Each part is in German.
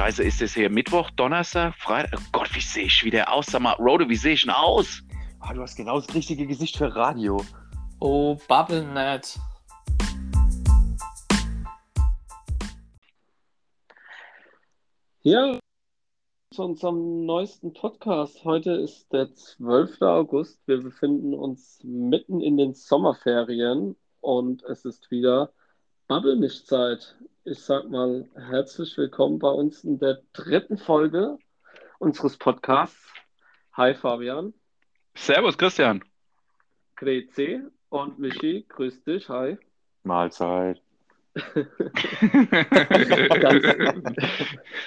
Scheiße, ist das hier Mittwoch, Donnerstag, Freitag? Oh Gott, wie sehe ich wieder aus? Sag mal, Rode, wie sehe ich denn aus? Ah, du hast genau das richtige Gesicht für Radio. Oh, Bubblenet. Ja, zu unserem neuesten Podcast. Heute ist der 12. August. Wir befinden uns mitten in den Sommerferien und es ist wieder Bubble-Nicht-Zeit. Ich sag mal herzlich willkommen bei uns in der dritten Folge unseres Podcasts. Hi Fabian, Servus, Christian. Grezi und Michi. Grüß dich. Hi. Mahlzeit. Ganz,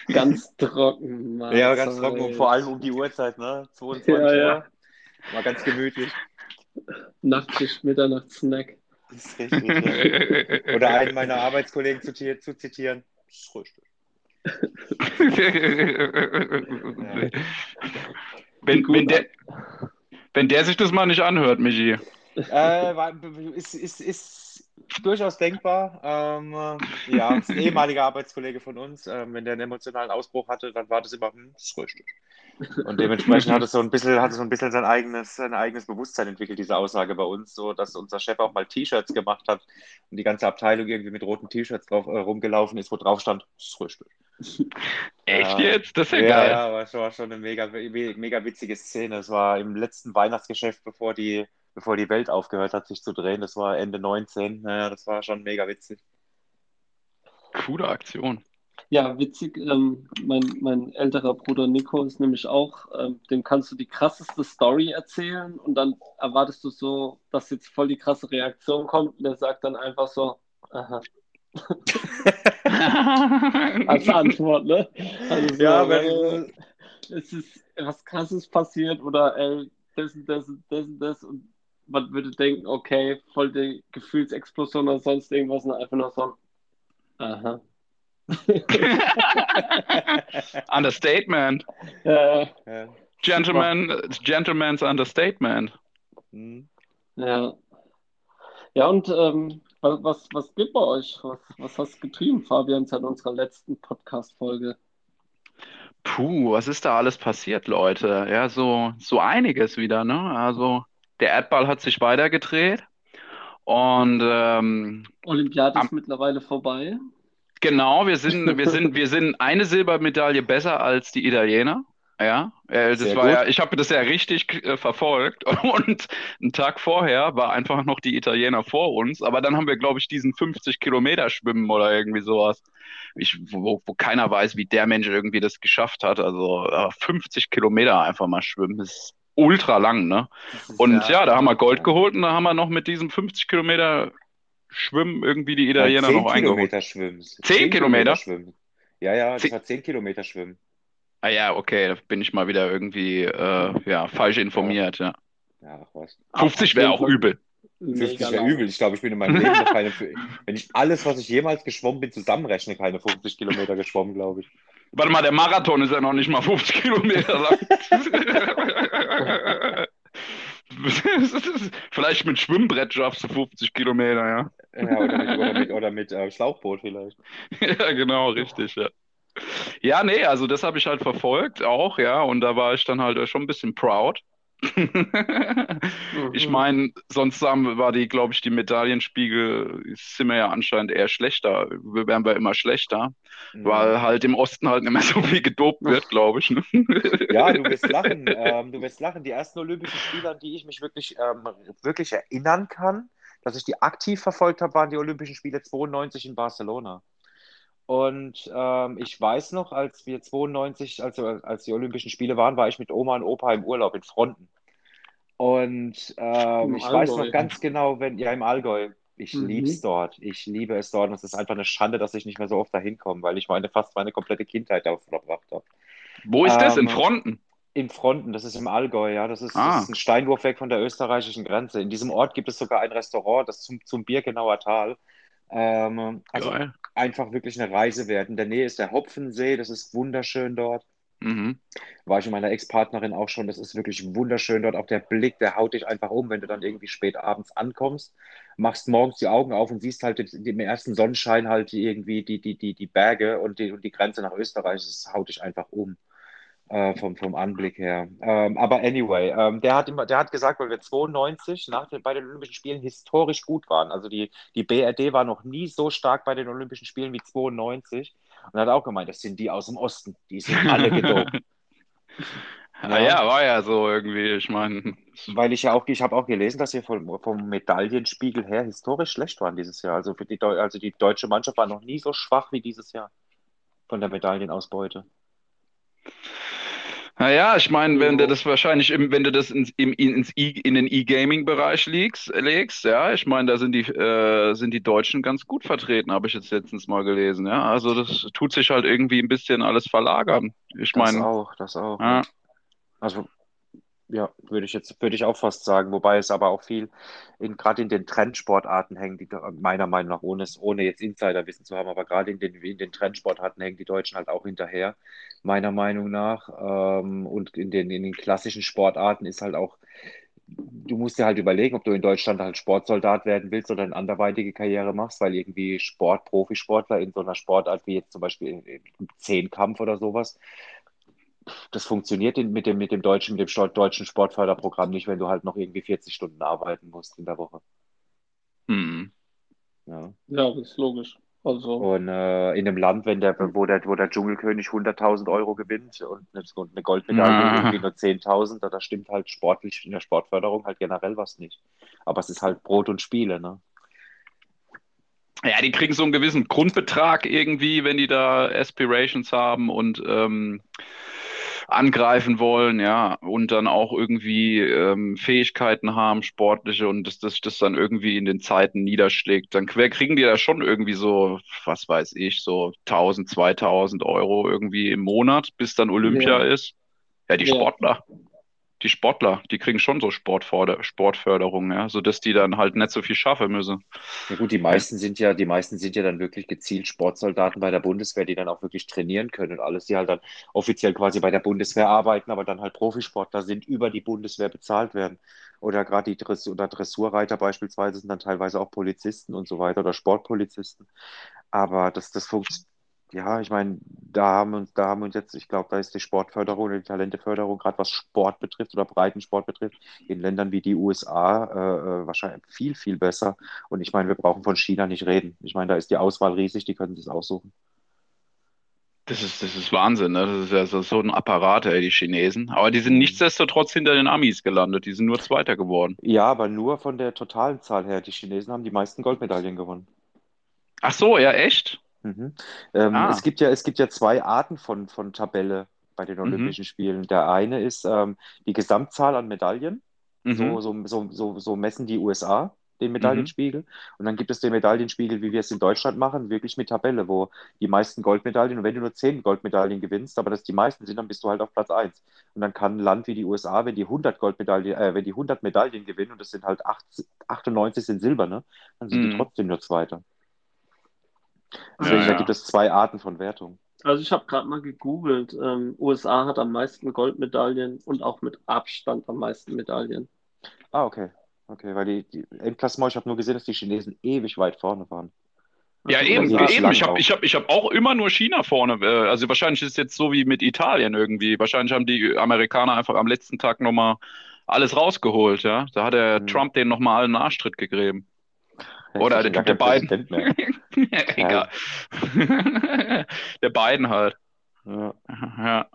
ganz trocken. Ja, ganz Mahlzeit. trocken und vor allem um die Uhrzeit, ne? 22 Ja, ja. Uhr. War ganz gemütlich. Nachtschicht, Mitternachtssnack. Das ist richtig. ja. Oder einen meiner Arbeitskollegen zu, zu zitieren. Das ist richtig. wenn, wenn, der, wenn der sich das mal nicht anhört, Michi. Äh, ist, ist, ist durchaus denkbar. Ähm, äh, ja, ein ehemaliger Arbeitskollege von uns. Ähm, wenn der einen emotionalen Ausbruch hatte, dann war das immer, hm, das ist richtig. Und dementsprechend hat es so ein bisschen, hat es so ein bisschen sein eigenes, sein eigenes Bewusstsein entwickelt, diese Aussage bei uns, so dass unser Chef auch mal T-Shirts gemacht hat und die ganze Abteilung irgendwie mit roten T-Shirts drauf äh, rumgelaufen ist, wo drauf stand, richtig. Echt Ja. jetzt? Das ist ja, Ja, geil. ja, war schon, war schon eine mega, mega witzige Szene. Es war im letzten Weihnachtsgeschäft, bevor die, bevor die Welt aufgehört hat, sich zu drehen. Das war Ende 19. Naja, das war schon mega witzig. Coole Aktion. Ja, witzig. Ähm, mein, mein älterer Bruder Nico ist nämlich auch, ähm, dem kannst du die krasseste Story erzählen und dann erwartest du so, dass jetzt voll die krasse Reaktion kommt und er sagt dann einfach so, aha, als Antwort, ne? Also so, Ja, weil, wenn, es ist was krasses passiert oder ey, das und das und das und das und man würde denken, okay, voll die Gefühlsexplosion oder sonst irgendwas und einfach nur so, aha. Understatement. Ja, ja. Gentleman, Gentleman's Understatement. Hm. ja. Ja, und ähm, was, was, was geht bei euch? Was, was hast du getrieben, Fabian, seit unserer letzten Podcast-Folge? Puh, was ist da alles passiert, Leute? Ja, so, so einiges wieder, ne? Also, der Erdball hat sich weitergedreht. Und ähm, Olympiade Am- ist mittlerweile vorbei. Genau, wir sind, wir sind, wir sind eine Silbermedaille besser als die Italiener. Ja, äh, das war gut. ja, ich habe das ja richtig äh, verfolgt und einen Tag vorher war einfach noch die Italiener vor uns, aber dann haben wir, glaube ich, diesen 50 Kilometer Schwimmen oder irgendwie sowas, ich, wo, wo keiner weiß, wie der Mensch irgendwie das geschafft hat. Also äh, 50 Kilometer einfach mal schwimmen, das ist ultra lang, ne? Und ja, da haben wir Gold ja. geholt und da haben wir noch mit diesem 50 Kilometer Schwimmen irgendwie die Italiener 10 noch eingeholt. Kilometer schwimmen. 10 Kilometer? schwimmen. Ja, ja, das Zehn- war 10 Kilometer schwimmen. Ah ja, okay, da bin ich mal wieder irgendwie äh, ja, falsch informiert, ja. Ja, ach was. 50 wäre auch übel. 50 Mega wäre übel. Ich glaube, ich bin in meinem Leben noch keine, wenn ich alles, was ich jemals geschwommen bin, zusammenrechne, keine 50 Kilometer geschwommen, glaube ich. Warte mal, der Marathon ist ja noch nicht mal 50 Kilometer lang. Vielleicht mit Schwimmbrett schaffst du 50 Kilometer, ja. Ja, oder mit, oder mit, oder mit äh, Schlauchboot vielleicht. Ja, genau, richtig, ja. Ja, nee, also das habe ich halt verfolgt auch, ja, und da war ich dann halt schon ein bisschen proud. Ich Mhm. meine, sonst haben, war die, glaube ich, die Medaillenspiegel, sind wir ja anscheinend eher schlechter, wir werden wir immer schlechter, Mhm. weil halt im Osten halt nicht mehr so viel gedopt wird, glaube ich. Ne? Ja, du wirst lachen. Ähm, du wirst lachen. Die ersten Olympischen Spiele, an die ich mich wirklich, ähm, wirklich erinnern kann, dass ich die aktiv verfolgt habe, waren die Olympischen Spiele 92 in Barcelona. Und ähm, ich weiß noch, als wir 92, also als die Olympischen Spiele waren, war ich mit Oma und Opa im Urlaub in Fronten. Und ähm, Im ich weiß noch Allgäu. ganz genau, wenn, ja, im Allgäu. Ich Mhm. liebe es dort. Ich liebe es dort. Und es ist einfach eine Schande, dass ich nicht mehr so oft dahin komme, weil ich meine, fast meine komplette Kindheit da verbracht habe. Wo ist das? In Ähm, Fronten? In Fronten, das ist im Allgäu, ja. Das ist, Ah. das ist ein Steinwurf weg von der österreichischen Grenze. In diesem Ort gibt es sogar ein Restaurant, das zum, zum Birkenauer Tal. Ähm, also Geil. einfach wirklich eine Reise wert. In der Nähe ist der Hopfensee, das ist wunderschön dort. Mhm. War ich mit meiner Ex-Partnerin auch schon. Das ist wirklich wunderschön dort. Auch der Blick, der haut dich einfach um, wenn du dann irgendwie spät abends ankommst, machst morgens die Augen auf und siehst halt im ersten Sonnenschein halt irgendwie die, die, die, die Berge und die, und die Grenze nach Österreich. Das haut dich einfach um. Äh, vom, vom Anblick her. Ähm, aber anyway, ähm, der, hat immer, der hat gesagt, weil wir 92 nach den, bei den Olympischen Spielen historisch gut waren. Also die, die BRD war noch nie so stark bei den Olympischen Spielen wie 92. Und hat auch gemeint, das sind die aus dem Osten. Die sind alle gedopt. Ja. ja, war ja so irgendwie. Ich meine. Weil ich ja auch, ich habe auch gelesen, dass wir vom, vom Medaillenspiegel her historisch schlecht waren dieses Jahr. Also, für die, also die deutsche Mannschaft war noch nie so schwach wie dieses Jahr von der Medaillenausbeute. Naja, ich meine, wenn du das wahrscheinlich, im, wenn du das ins, im, ins e, in den E-Gaming-Bereich legst, ja, ich meine, da sind die, äh, sind die Deutschen ganz gut vertreten, habe ich jetzt letztens mal gelesen, ja. Also das tut sich halt irgendwie ein bisschen alles verlagern. Ich meine. Das auch, das auch. Ja. Also ja, würde ich jetzt, würde ich auch fast sagen, wobei es aber auch viel in, gerade in den Trendsportarten hängt, die meiner Meinung nach, ohne, ohne jetzt Insiderwissen zu haben, aber gerade in den, in den Trendsportarten hängen die Deutschen halt auch hinterher, meiner Meinung nach. Ähm, und in den, in den klassischen Sportarten ist halt auch, du musst dir halt überlegen, ob du in Deutschland halt Sportsoldat werden willst oder eine anderweitige Karriere machst, weil irgendwie Sport, Profisportler in so einer Sportart wie jetzt zum Beispiel im Zehnkampf oder sowas, das funktioniert mit dem, mit dem deutschen, mit dem deutschen Sportförderprogramm nicht, wenn du halt noch irgendwie 40 Stunden arbeiten musst in der Woche. Hm. Ja. ja, das ist logisch. Also. Und äh, in einem Land, wenn der, wo, der, wo der Dschungelkönig 100.000 Euro gewinnt und eine Goldmedaille ah. irgendwie nur 10.000, da, da stimmt halt sportlich in der Sportförderung halt generell was nicht. Aber es ist halt Brot und Spiele, ne? Ja, die kriegen so einen gewissen Grundbetrag irgendwie, wenn die da Aspirations haben und ähm, angreifen wollen, ja, und dann auch irgendwie ähm, Fähigkeiten haben, sportliche, und dass das, das dann irgendwie in den Zeiten niederschlägt, dann kriegen die da schon irgendwie so, was weiß ich, so 1000, 2000 Euro irgendwie im Monat, bis dann Olympia ja. ist. Ja, die ja. Sportler die Sportler, die kriegen schon so Sportförder Sportförderung, ja, sodass die dann halt nicht so viel schaffen müssen. Ja gut, die meisten sind ja, die meisten sind ja dann wirklich gezielt Sportsoldaten bei der Bundeswehr, die dann auch wirklich trainieren können und alles, die halt dann offiziell quasi bei der Bundeswehr arbeiten, aber dann halt Profisportler sind, über die Bundeswehr bezahlt werden. Oder gerade die Dress oder Dressurreiter beispielsweise sind dann teilweise auch Polizisten und so weiter oder Sportpolizisten. Aber das, das funktioniert ja, ich meine, da haben uns, da haben uns jetzt, ich glaube, da ist die Sportförderung oder die Talenteförderung, gerade was Sport betrifft oder Breitensport betrifft, in Ländern wie die USA äh, äh, wahrscheinlich viel, viel besser. Und ich meine, wir brauchen von China nicht reden. Ich meine, da ist die Auswahl riesig, die können sich aussuchen. Das ist, das ist Wahnsinn, ne? Das ist ja so, so ein Apparat, ey, die Chinesen. Aber die sind mhm. nichtsdestotrotz hinter den Amis gelandet. Die sind nur Zweiter geworden. Ja, aber nur von der totalen Zahl her. Die Chinesen haben die meisten Goldmedaillen gewonnen. Ach so, ja, echt? Mhm. Ähm, ah. es, gibt ja, es gibt ja zwei Arten von, von Tabelle bei den mhm. Olympischen mhm. Spielen. Der eine ist ähm, die Gesamtzahl an Medaillen. Mhm. So, so, so, so, messen die USA den mhm. Medaillenspiegel. Und dann gibt es den Medaillenspiegel, wie wir es in Deutschland machen, wirklich mit Tabelle, wo die meisten Goldmedaillen, und wenn du nur zehn Goldmedaillen gewinnst, aber das die meisten sind, dann bist du halt auf Platz 1. Und dann kann ein Land wie die USA, wenn die 100 Goldmedaillen, äh, wenn die 100 Medaillen gewinnen, und das sind halt 8, 98 sind silberne, dann sind mhm. die trotzdem nur Zweiter. Deswegen, ja, ja. da gibt es zwei Arten von Wertung. Also ich habe gerade mal gegoogelt. Ähm, USA hat am meisten Goldmedaillen und auch mit Abstand am meisten Medaillen. Ah, okay. Okay, weil die, die im Klassement, ich habe nur gesehen, dass die Chinesen ewig weit vorne waren. Ja, also, eben, eben. Ich habe ich hab, ich hab auch immer nur China vorne. Äh, also wahrscheinlich ist es jetzt so wie mit Italien irgendwie. Wahrscheinlich haben die Amerikaner einfach am letzten Tag nochmal alles rausgeholt, ja. Da hat der hm. Trump den nochmal einen Arschtritt gegeben. Oder der, der Biden. Egal. der Biden halt. Ja. ja.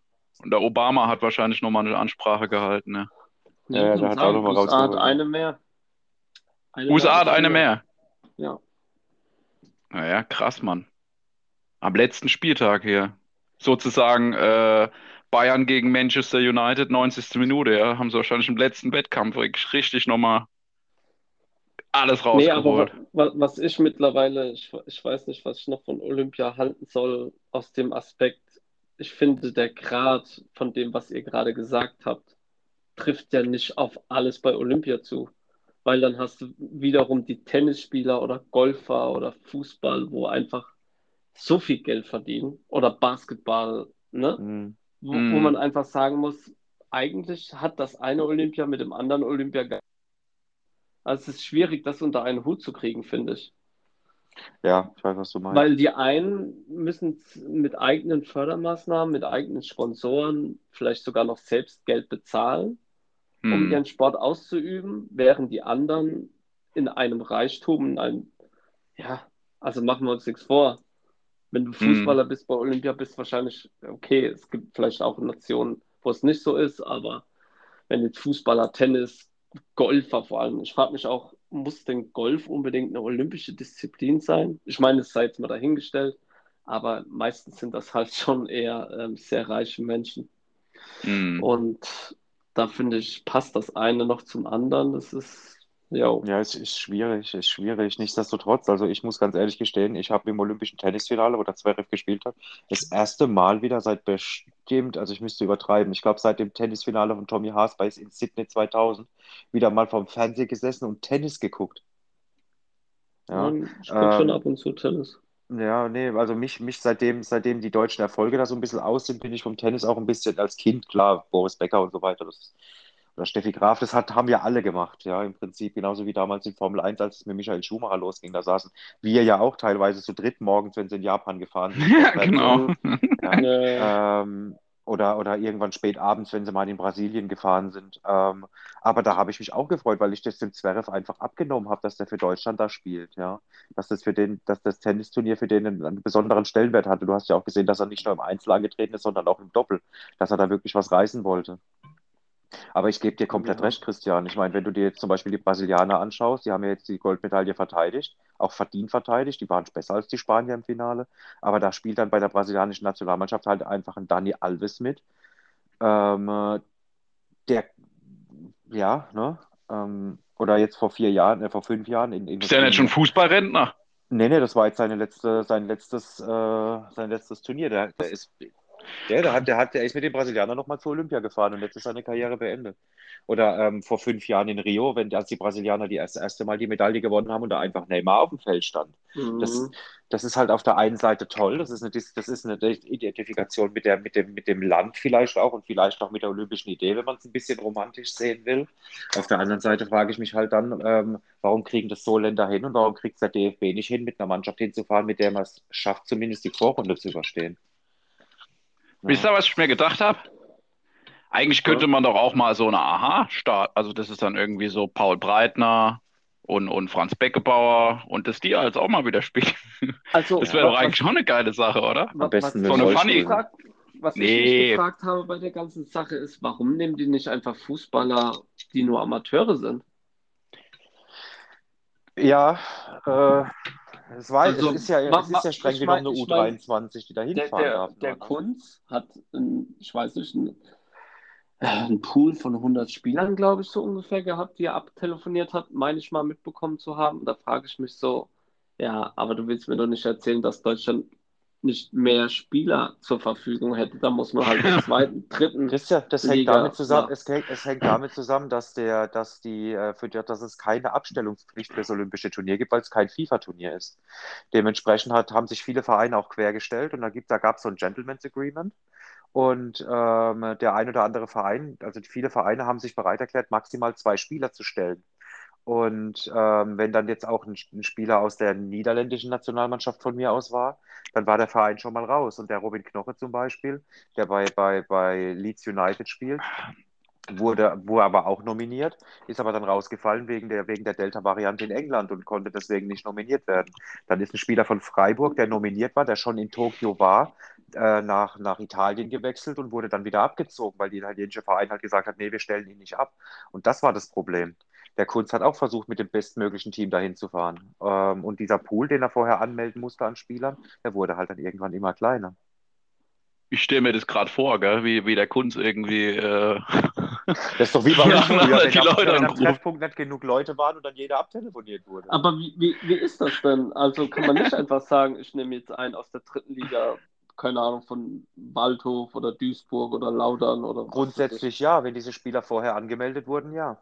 Und der Obama hat wahrscheinlich nochmal eine Ansprache gehalten. Ne? Ja, ja der hat auch nochmal USA hat eine mehr. Eine USA hat eine mehr. Ja. Naja, krass, Mann. Am letzten Spieltag hier. Sozusagen äh, Bayern gegen Manchester United, 90. Minute, ja. Haben sie wahrscheinlich im letzten Wettkampf richtig nochmal alles rausgeholt. Nee, aber was ich mittlerweile, ich, ich weiß nicht, was ich noch von Olympia halten soll, aus dem Aspekt, ich finde, der Grad von dem, was ihr gerade gesagt habt, trifft ja nicht auf alles bei Olympia zu. Weil dann hast du wiederum die Tennisspieler oder Golfer oder Fußball, wo einfach so viel Geld verdienen oder Basketball, ne? Mhm. wo, wo Mhm. man einfach sagen muss, eigentlich hat das eine Olympia mit dem anderen Olympia. Also es ist schwierig, das unter einen Hut zu kriegen, finde ich. Ja, ich weiß, was du meinst. Weil die einen müssen mit eigenen Fördermaßnahmen, mit eigenen Sponsoren, vielleicht sogar noch selbst Geld bezahlen, um Hm. ihren Sport auszuüben, während die anderen in einem Reichtum, in einem, ja, also machen wir uns nichts vor. Wenn du Fußballer bist bei Olympia, bist wahrscheinlich, okay, es gibt vielleicht auch Nationen, wo es nicht so ist, aber wenn jetzt Fußballer, Tennis, Golfer vor allem, ich frage mich auch, muss denn Golf unbedingt eine olympische Disziplin sein? Ich meine, es sei jetzt mal dahingestellt, aber meistens sind das halt schon eher ähm, sehr reiche Menschen. Hm. Und da finde ich, passt das eine noch zum anderen. Das ist, ja, Ja, es ist schwierig, ist schwierig. Nichtsdestotrotz, also ich muss ganz ehrlich gestehen, ich habe im olympischen Tennisfinale, wo der Zverev gespielt hat, das erste Mal wieder seit bestimmt, also ich müsste übertreiben, ich glaube seit dem Tennisfinale von Tommy Haas bei in Sydney 2000, wieder mal vom Fernseher gesessen und Tennis geguckt. Ja, ich gucke schon ähm, ab und zu Tennis. ja, nee, also mich, mich seitdem, seitdem die deutschen Erfolge da so ein bisschen aus sind, bin ich vom Tennis auch ein bisschen als Kind, klar, Boris Becker und so weiter, das, oder Steffi Graf, das hat, haben wir alle gemacht, ja, im Prinzip, genauso wie damals in Formel 1, als es mit Michael Schumacher losging, da saßen wir ja auch teilweise zu dritt morgens, wenn sie in Japan gefahren sind. Ja, genau. Ja, ähm, oder, oder irgendwann spät abends, wenn sie mal in Brasilien gefahren sind. Ähm, aber da habe ich mich auch gefreut, weil ich das dem Zverev einfach abgenommen habe, dass der für Deutschland da spielt, ja. Dass das für den, dass das Tennisturnier für den einen, einen besonderen Stellenwert hatte. Du hast ja auch gesehen, dass er nicht nur im Einzel angetreten ist, sondern auch im Doppel, dass er da wirklich was reißen wollte. Aber ich gebe dir komplett Ja. recht, Christian. Ich meine, wenn du dir jetzt zum Beispiel die Brasilianer anschaust, die haben ja jetzt die Goldmedaille verteidigt, auch verdient verteidigt, die waren besser als die Spanier im Finale. Aber da spielt dann bei der brasilianischen Nationalmannschaft halt einfach ein Dani Alves mit. Ähm, äh, der, ja, ne? Ähm, oder jetzt vor vier Jahren, äh, vor fünf Jahren in, in Ist der nicht schon Fußballrentner? Nee, nee, das war jetzt seine letzte, sein letztes, äh, sein letztes Turnier. Der, der ist, der, der hat, der hat, der ist mit den Brasilianern nochmal zur Olympia gefahren und jetzt ist seine Karriere beendet. Oder ähm, vor fünf Jahren in Rio, wenn als die Brasilianer die erste, erste Mal die Medaille gewonnen haben und da einfach Neymar auf dem Feld stand. Das, mhm. das ist halt auf der einen Seite toll, das ist eine, das ist eine Identifikation mit, der, mit, dem, mit dem Land vielleicht auch und vielleicht auch mit der olympischen Idee, wenn man es ein bisschen romantisch sehen will. Auf der anderen Seite frage ich mich halt dann, ähm, warum kriegen das so Länder hin und warum kriegt es der DFB nicht hin, mit einer Mannschaft hinzufahren, mit der man es schafft, zumindest die Vorrunde zu überstehen. Wisst ihr, was ich mir gedacht habe? Eigentlich könnte man doch auch mal so eine Aha-Start, also das ist dann irgendwie so Paul Breitner und, und Franz Beckebauer und dass die als auch mal wieder spielen. Also, Das wäre doch was- eigentlich schon eine geile Sache, oder? was- Am besten was So eine ich Funny- gefragt, was ich Nee. mich gefragt habe bei der ganzen Sache ist, warum nehmen die nicht einfach Fußballer, die nur Amateure sind? Ja, äh, es, war, Also, es ist ja, ma- es ist ja streng ich genommen eine ich mein, U23, die da Der, hinfahren der, darf. der ne? Kunz hat, einen, ich weiß nicht, einen, äh, einen Pool von 100 Spielern, glaube ich, so ungefähr gehabt, die er abtelefoniert hat, meine ich mal mitbekommen zu haben. Da frage ich mich so, ja, aber du willst mir doch nicht erzählen, dass Deutschland nicht mehr Spieler zur Verfügung hätte. Da muss man halt den zweiten, dritten. Christian, das hängt Liga, damit zusammen, ja. es hängt, es hängt damit zusammen, dass der, dass die, äh, für die, dass es keine Abstellungspflicht für das Olympische Turnier gibt, weil es kein FIFA-Turnier ist. Dementsprechend hat, haben sich viele Vereine auch quergestellt und da gibt, da gab es so ein Gentleman's Agreement. Und ähm, der ein oder andere Verein, also viele Vereine haben sich bereit erklärt, maximal zwei Spieler zu stellen. Und ähm, wenn dann jetzt auch ein, ein Spieler aus der niederländischen Nationalmannschaft von mir aus war, dann war der Verein schon mal raus. Und der Robin Knoche zum Beispiel, der bei, bei, bei Leeds United spielt, wurde, wurde aber auch nominiert, ist aber dann rausgefallen wegen der, wegen der Delta-Variante in England und konnte deswegen nicht nominiert werden. Dann ist ein Spieler von Freiburg, der nominiert war, der schon in Tokio war, äh, nach, nach Italien gewechselt und wurde dann wieder abgezogen, weil die italienische Verein halt gesagt hat, nee, wir stellen ihn nicht ab. Und das war das Problem. Der Kunz hat auch versucht, mit dem bestmöglichen Team dahin zu fahren. Ähm, und dieser Pool, den er vorher anmelden musste an Spielern, der wurde halt dann irgendwann immer kleiner. Ich stelle mir das gerade vor, gell? Wie, wie der Kunz irgendwie. Äh... Das ist doch wie bei uns Ja, früher, wenn die Leute am. Treffpunkt nicht genug Leute waren und dann jeder abtelefoniert wurde. Aber wie, wie, wie ist das denn? Also kann man nicht einfach sagen, ich nehme jetzt einen aus der dritten Liga, keine Ahnung, von Waldhof oder Duisburg oder Laudern oder Grundsätzlich ja, wenn diese Spieler vorher angemeldet wurden, ja.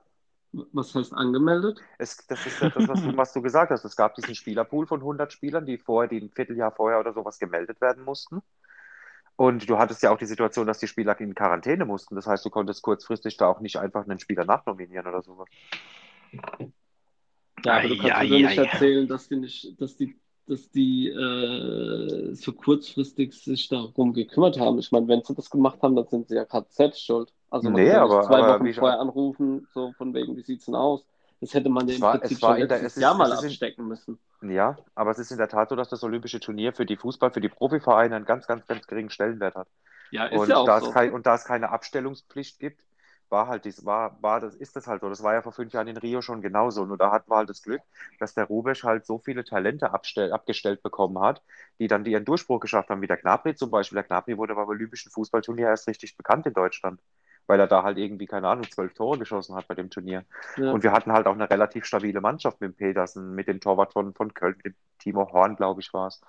Was heißt angemeldet? Es, das ist ja das, was du, was du gesagt hast. Es gab diesen Spielerpool von 100 Spielern, die vorher, die ein Vierteljahr vorher oder sowas gemeldet werden mussten. Und du hattest ja auch die Situation, dass die Spieler in Quarantäne mussten. Das heißt, du konntest kurzfristig da auch nicht einfach einen Spieler nachnominieren oder sowas. Ja, aber du kannst mir doch ei, nicht ei. erzählen, dass die nicht, dass die, dass die äh, so kurzfristig sich darum gekümmert haben. Ich meine, wenn sie das gemacht haben, dann sind sie ja gerade selbst schuld. Also man Nee, kann aber- zwei aber Wochen vorher anrufen, so von wegen, wie sieht's denn aus? Das hätte man ja Es im war- Prinzip es war schon der- letztes es ist- Jahr mal es ist in- abstecken müssen. Ja, aber es ist in der Tat so, dass das Olympische Turnier für die Fußball, für die Profivereine einen ganz, ganz, ganz geringen Stellenwert hat. Ja, ist Und ja auch da so. es kein, und da es keine Abstellungspflicht gibt, war halt dies, war, war das, ist das halt so. Das war ja vor fünf Jahren in Rio schon genauso. Nur da hatten wir halt das Glück, dass der Rubesch halt so viele Talente abstell, abgestellt bekommen hat, die dann ihren Durchbruch geschafft haben, wie der Gnabry zum Beispiel. Der Gnabry wurde beim Olympischen Fußballturnier erst richtig bekannt in Deutschland, weil er da halt irgendwie, keine Ahnung, zwölf Tore geschossen hat bei dem Turnier. Ja. Und wir hatten halt auch eine relativ stabile Mannschaft mit dem Petersen, mit dem Torwart von, von Köln, mit dem Timo Horn, glaube ich, war es,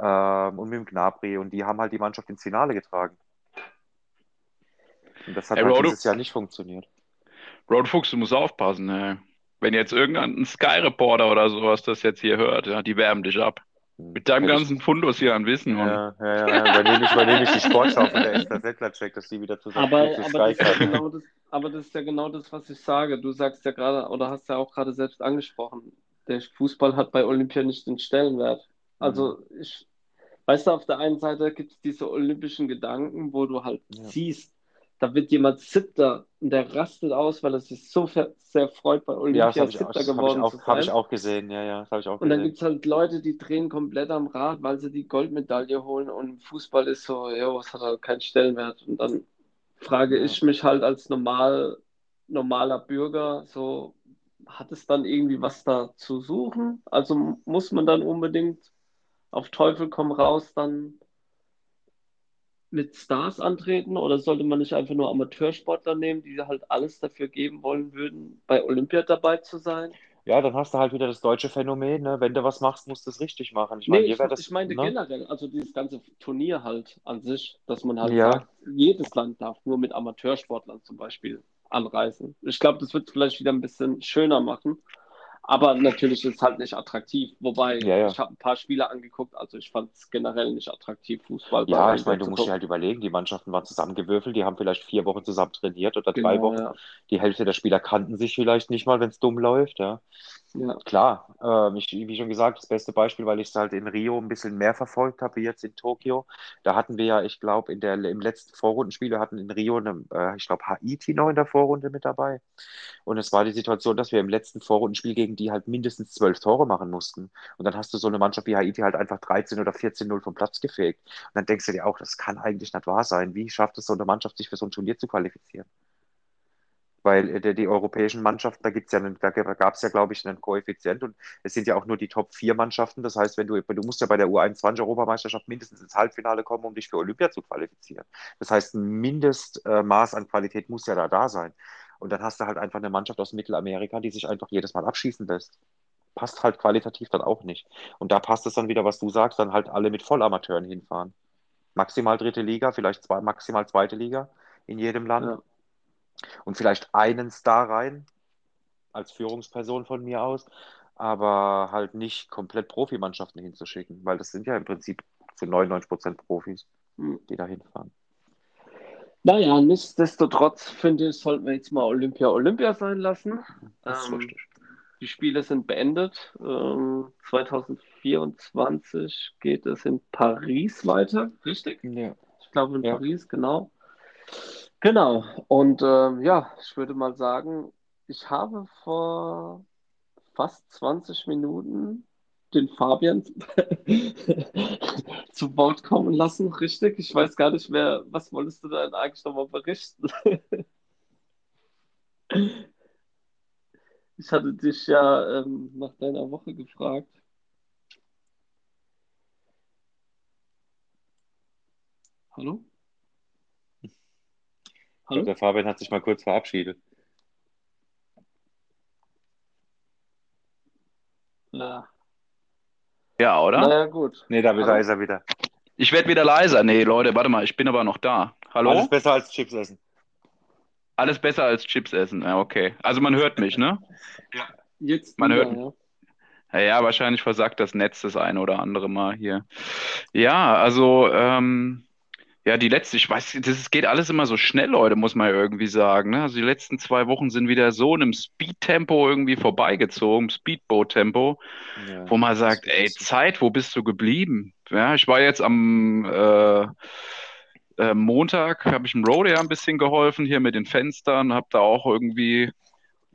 ähm, und mit dem Gnabry. Und die haben halt die Mannschaft ins Finale getragen. Und das hat Ey, halt dieses Jahr nicht funktioniert. Roadfuchs, du musst aufpassen, ey. Wenn jetzt irgendein Sky-Reporter oder sowas das jetzt hier hört, ja, die werben dich ab. Mit deinem ich- ganzen Fundus hier an Wissen. Ja, ja, ja, ja. Übernehme ich, übernehme ich die Sportschau von der Esther Settler-Check, dass die wieder zusammen Aber, zu aber, das ist ja genau das, aber das ist ja genau das, was ich sage. Du sagst ja gerade, oder hast ja auch gerade selbst angesprochen, der Fußball hat bei Olympia nicht den Stellenwert. Also ich, weißt du, auf der einen Seite gibt es diese olympischen Gedanken, wo du halt Ja. siehst, da wird jemand Siebter und der rastet aus, weil er sich so sehr freut, bei Ja, Olympia das habe ich, auch- Siebter geworden zu auch, hab ich auch gesehen. Ja, ja, habe ich auch Und dann gibt es halt Leute, die drehen komplett am Rad, weil sie die Goldmedaille holen und Fußball ist so, ja, was hat halt keinen Stellenwert. Und dann frage Ja. ich mich halt als normal, normaler Bürger, so, hat es dann irgendwie was da zu suchen? Also muss man dann unbedingt auf Teufel komm raus dann mit Stars antreten oder sollte man nicht einfach nur Amateursportler nehmen, die halt alles dafür geben wollen würden, bei Olympia dabei zu sein? Ja, dann hast du halt wieder das deutsche Phänomen, ne? Wenn du was machst, musst du es richtig machen. Ich meine, Nee, hier ich, das, ich meinte ne? generell, also dieses ganze Turnier halt an sich, dass man halt Ja. sagt, jedes Land darf nur mit Amateursportlern zum Beispiel anreisen. Ich glaube, das wird es vielleicht wieder ein bisschen schöner machen. Aber natürlich ist es halt nicht attraktiv. Wobei, Ja, ja. ich habe ein paar Spiele angeguckt, also ich fand es generell nicht attraktiv, Fußball Ja, ich meine, du musst dir halt überlegen, die Mannschaften waren zusammengewürfelt, die haben vielleicht vier Wochen zusammen trainiert oder drei Genau, Wochen. ja. Die Hälfte der Spieler kannten sich vielleicht nicht mal, wenn es dumm läuft, ja. Ja. Klar, ähm, ich, wie schon gesagt, das beste Beispiel, weil ich es halt in Rio ein bisschen mehr verfolgt habe, wie jetzt in Tokio. Da hatten wir ja, ich glaube, im letzten Vorrundenspiel, wir hatten in Rio, eine, äh, ich glaube, Haiti noch in der Vorrunde mit dabei. Und es war die Situation, dass wir im letzten Vorrundenspiel gegen die halt mindestens zwölf Tore machen mussten. Und dann hast du so eine Mannschaft wie Haiti halt einfach 13 oder 14-0 vom Platz gefegt. Und dann denkst du dir auch, das kann eigentlich nicht wahr sein. Wie schafft es so eine Mannschaft, sich für so ein Turnier zu qualifizieren? Weil äh, die, die europäischen Mannschaften, da gibt's ja da gab es ja, glaube ich, einen Koeffizient und es sind ja auch nur die Top 4 Mannschaften. Das heißt, wenn du, du musst ja bei der U21-Europameisterschaft mindestens ins Halbfinale kommen, um dich für Olympia zu qualifizieren. Das heißt, ein Mindestmaß an Qualität muss ja da da sein. Und dann hast du halt einfach eine Mannschaft aus Mittelamerika, die sich einfach jedes Mal abschießen lässt. Passt halt qualitativ dann auch nicht. Und da passt es dann wieder, was du sagst, dann halt alle mit Vollamateuren hinfahren. Maximal dritte Liga, vielleicht zwei, maximal zweite Liga in jedem Land. Ja. Und vielleicht einen Star rein, als Führungsperson von mir aus, aber halt nicht komplett Profimannschaften hinzuschicken, weil das sind ja im Prinzip zu 99 Prozent Profis, Hm. die da hinfahren. Naja, nichtsdestotrotz finde ich, sollten wir jetzt mal Olympia Olympia sein lassen. Das ist Ähm, richtig. Die Spiele sind beendet. Ähm, 2024 geht es in Paris weiter, richtig? Ja. Ich glaube in Ja. Paris, genau. Genau. Und ähm, ja, ich würde mal sagen, ich habe vor fast 20 Minuten den Fabian zu Wort kommen lassen, richtig? Ich weiß gar nicht mehr, was wolltest du denn eigentlich nochmal berichten? Ich hatte dich ja ähm, nach deiner Woche gefragt. Hallo? Hallo? der Fabian hat sich mal kurz verabschiedet. Ja. Ja, oder? Naja, gut. Nee, da Hallo? da ist er wieder. Ich werde wieder leiser. Nee, Leute, warte mal, ich bin aber noch da. Hallo? Alles besser als Chips essen. Alles besser als Chips essen. Ja, okay. Also man hört mich, ne? Jetzt Man wieder, hört- ja. Ja, ja, wahrscheinlich versagt das Netz das eine oder andere Mal hier. Ja, also ähm, Ja, die letzte, ich weiß, das geht alles immer so schnell, Leute, muss man ja irgendwie sagen. Ne? Also die letzten zwei Wochen sind wieder so in einem Speed-Tempo irgendwie vorbeigezogen, Speedboat-Tempo, Ja, wo man sagt, ey. Zeit, wo bist du geblieben? Ja, ich war jetzt am äh, äh, Montag, habe ich dem Roadier ein bisschen geholfen hier mit den Fenstern, habe da auch irgendwie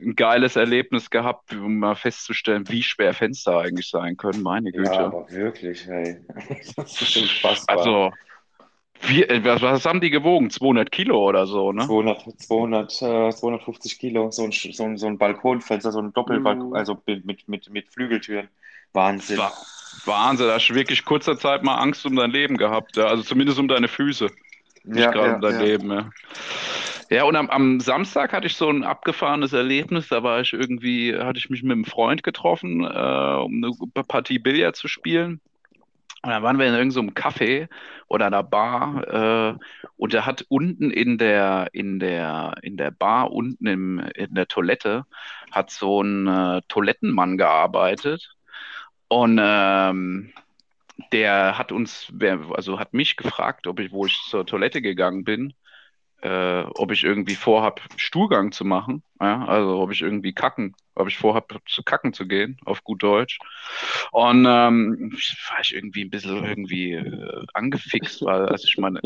ein geiles Erlebnis gehabt, um mal festzustellen, wie schwer Fenster eigentlich sein können, meine Ja, Güte. aber wirklich, hey. Das ist unfassbar. Also, wie, äh, was, was haben die gewogen? 200 Kilo oder so, ne? 200, 200, äh, 250 Kilo, so ein, so ein, so ein Balkonfenster, so ein Doppelbalkon, Mhm. also mit, mit, mit, Flügeltüren. Wahnsinn. Wa- Wahnsinn, da hast du wirklich kurzer Zeit mal Angst um dein Leben gehabt, ja? Also zumindest um deine Füße, nicht Ja, gerade ja, um dein ja. Leben, ja. Ja, und am, am Samstag hatte ich so ein abgefahrenes Erlebnis, da war ich irgendwie, hatte ich mich mit einem Freund getroffen, äh, um eine Partie Billard zu spielen. Und dann waren wir in irgendeinem Café oder einer Bar, äh, und der hat unten in der, in der, in der Bar, unten im, in der Toilette, hat so ein äh, Toilettenmann gearbeitet. Und ähm, der hat uns, also hat mich gefragt, ob ich, wo ich zur Toilette gegangen bin, äh, ob ich irgendwie vorhab, Stuhlgang zu machen. Ja? Also ob ich irgendwie kacken, ob ich vorhab, zu kacken zu gehen, auf gut Deutsch. Und ähm, war ich irgendwie ein bisschen irgendwie äh, angefixt, weil also ich meine,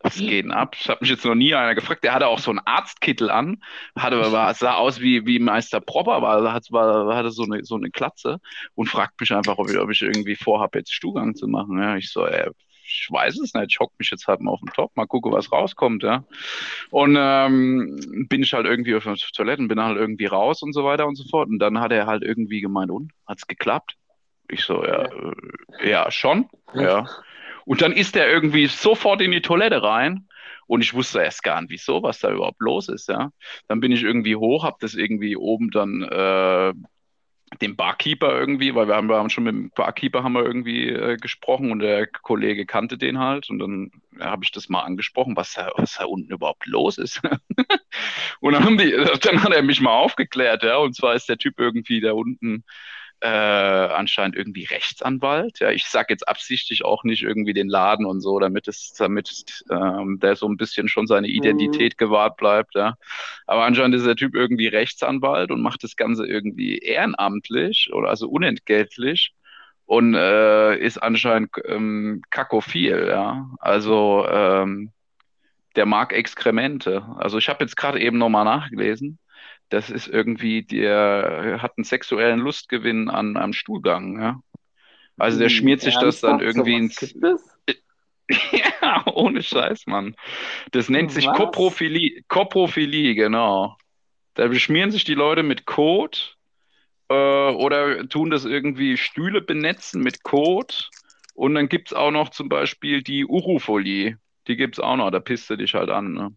was geht denn ab? Ich habe mich jetzt noch nie einer gefragt. Der hatte auch so einen Arztkittel an, hatte, war, sah aus wie, wie Meister Propper, war, hat, war, hatte so eine, so eine Klatze und fragt mich einfach, ob ich, ob ich irgendwie vorhab, jetzt Stuhlgang zu machen. Ja, ich so, ey, ich weiß es nicht, ich hock mich jetzt halt mal auf den Top, mal gucke, was rauskommt, ja. Und ähm, bin ich halt irgendwie auf der Toilette und bin halt irgendwie raus und so weiter und so fort. Und dann hat er halt irgendwie gemeint, und, hat's geklappt? Ich so, ja, äh, ja, schon, ja. Und dann ist er irgendwie sofort in die Toilette rein und ich wusste erst gar nicht, wieso, was da überhaupt los ist, ja. Dann bin ich irgendwie hoch, hab das irgendwie oben dann äh, dem Barkeeper irgendwie, weil wir haben, wir haben schon mit dem Barkeeper haben wir irgendwie äh, gesprochen und der Kollege kannte den halt und dann ja, habe ich das mal angesprochen, was da, was da unten überhaupt los ist. und dann, die, dann hat er mich mal aufgeklärt, ja, und zwar ist der Typ irgendwie da unten äh, anscheinend irgendwie Rechtsanwalt. Ja, ich sag jetzt absichtlich auch nicht irgendwie den Laden und so, damit es, damit ähm, der so ein bisschen schon seine Identität gewahrt bleibt. Ja, aber anscheinend ist der Typ irgendwie Rechtsanwalt und macht das Ganze irgendwie ehrenamtlich oder also unentgeltlich und äh, ist anscheinend ähm, kakophil. Ja, also ähm, der mag Exkremente. Also ich habe jetzt gerade eben nochmal nachgelesen. Das ist irgendwie, der hat einen sexuellen Lustgewinn an am Stuhlgang, ja. Also der schmiert sich das dann Ernsthaft? irgendwie ins. es? Ja, ohne Scheiß, Mann. Das nennt sich? Koprophilie, Koprophilie, genau. Da beschmieren sich die Leute mit Kot äh, oder tun das irgendwie Stühle benetzen mit Kot. Und dann gibt es auch noch zum Beispiel die Urufolie. Die gibt es auch noch, da pisst du dich halt an. Ne?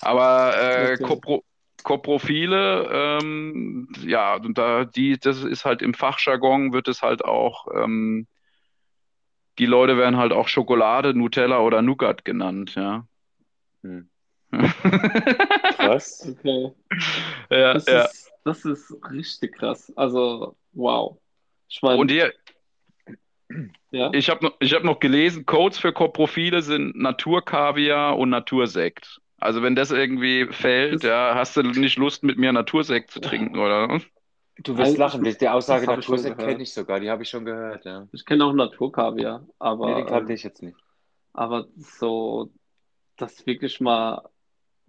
Aber äh. Kopro Koprophile, ähm, ja, und da die, das ist halt im Fachjargon wird es halt auch, ähm, die Leute werden halt auch Schokolade, Nutella oder Nougat genannt, ja. Hm. Krass. Okay. Ja, Das ja. ist, das ist richtig krass. Also, wow. Ich meine, Und hier, ja, ich habe noch, ich hab noch gelesen, Codes für Koprophile sind Naturkaviar und Natursekt. Also wenn das irgendwie fällt, Das- ja, hast du nicht Lust mit mir Natursekt zu trinken, oder? Du wirst Nein, lachen, die, die Aussage Natursekt kenne ich sogar, die habe ich schon gehört, ja. ich kenne auch Naturkaviar, aber, Nee, den kannte ähm, ich jetzt nicht. aber so das wirklich mal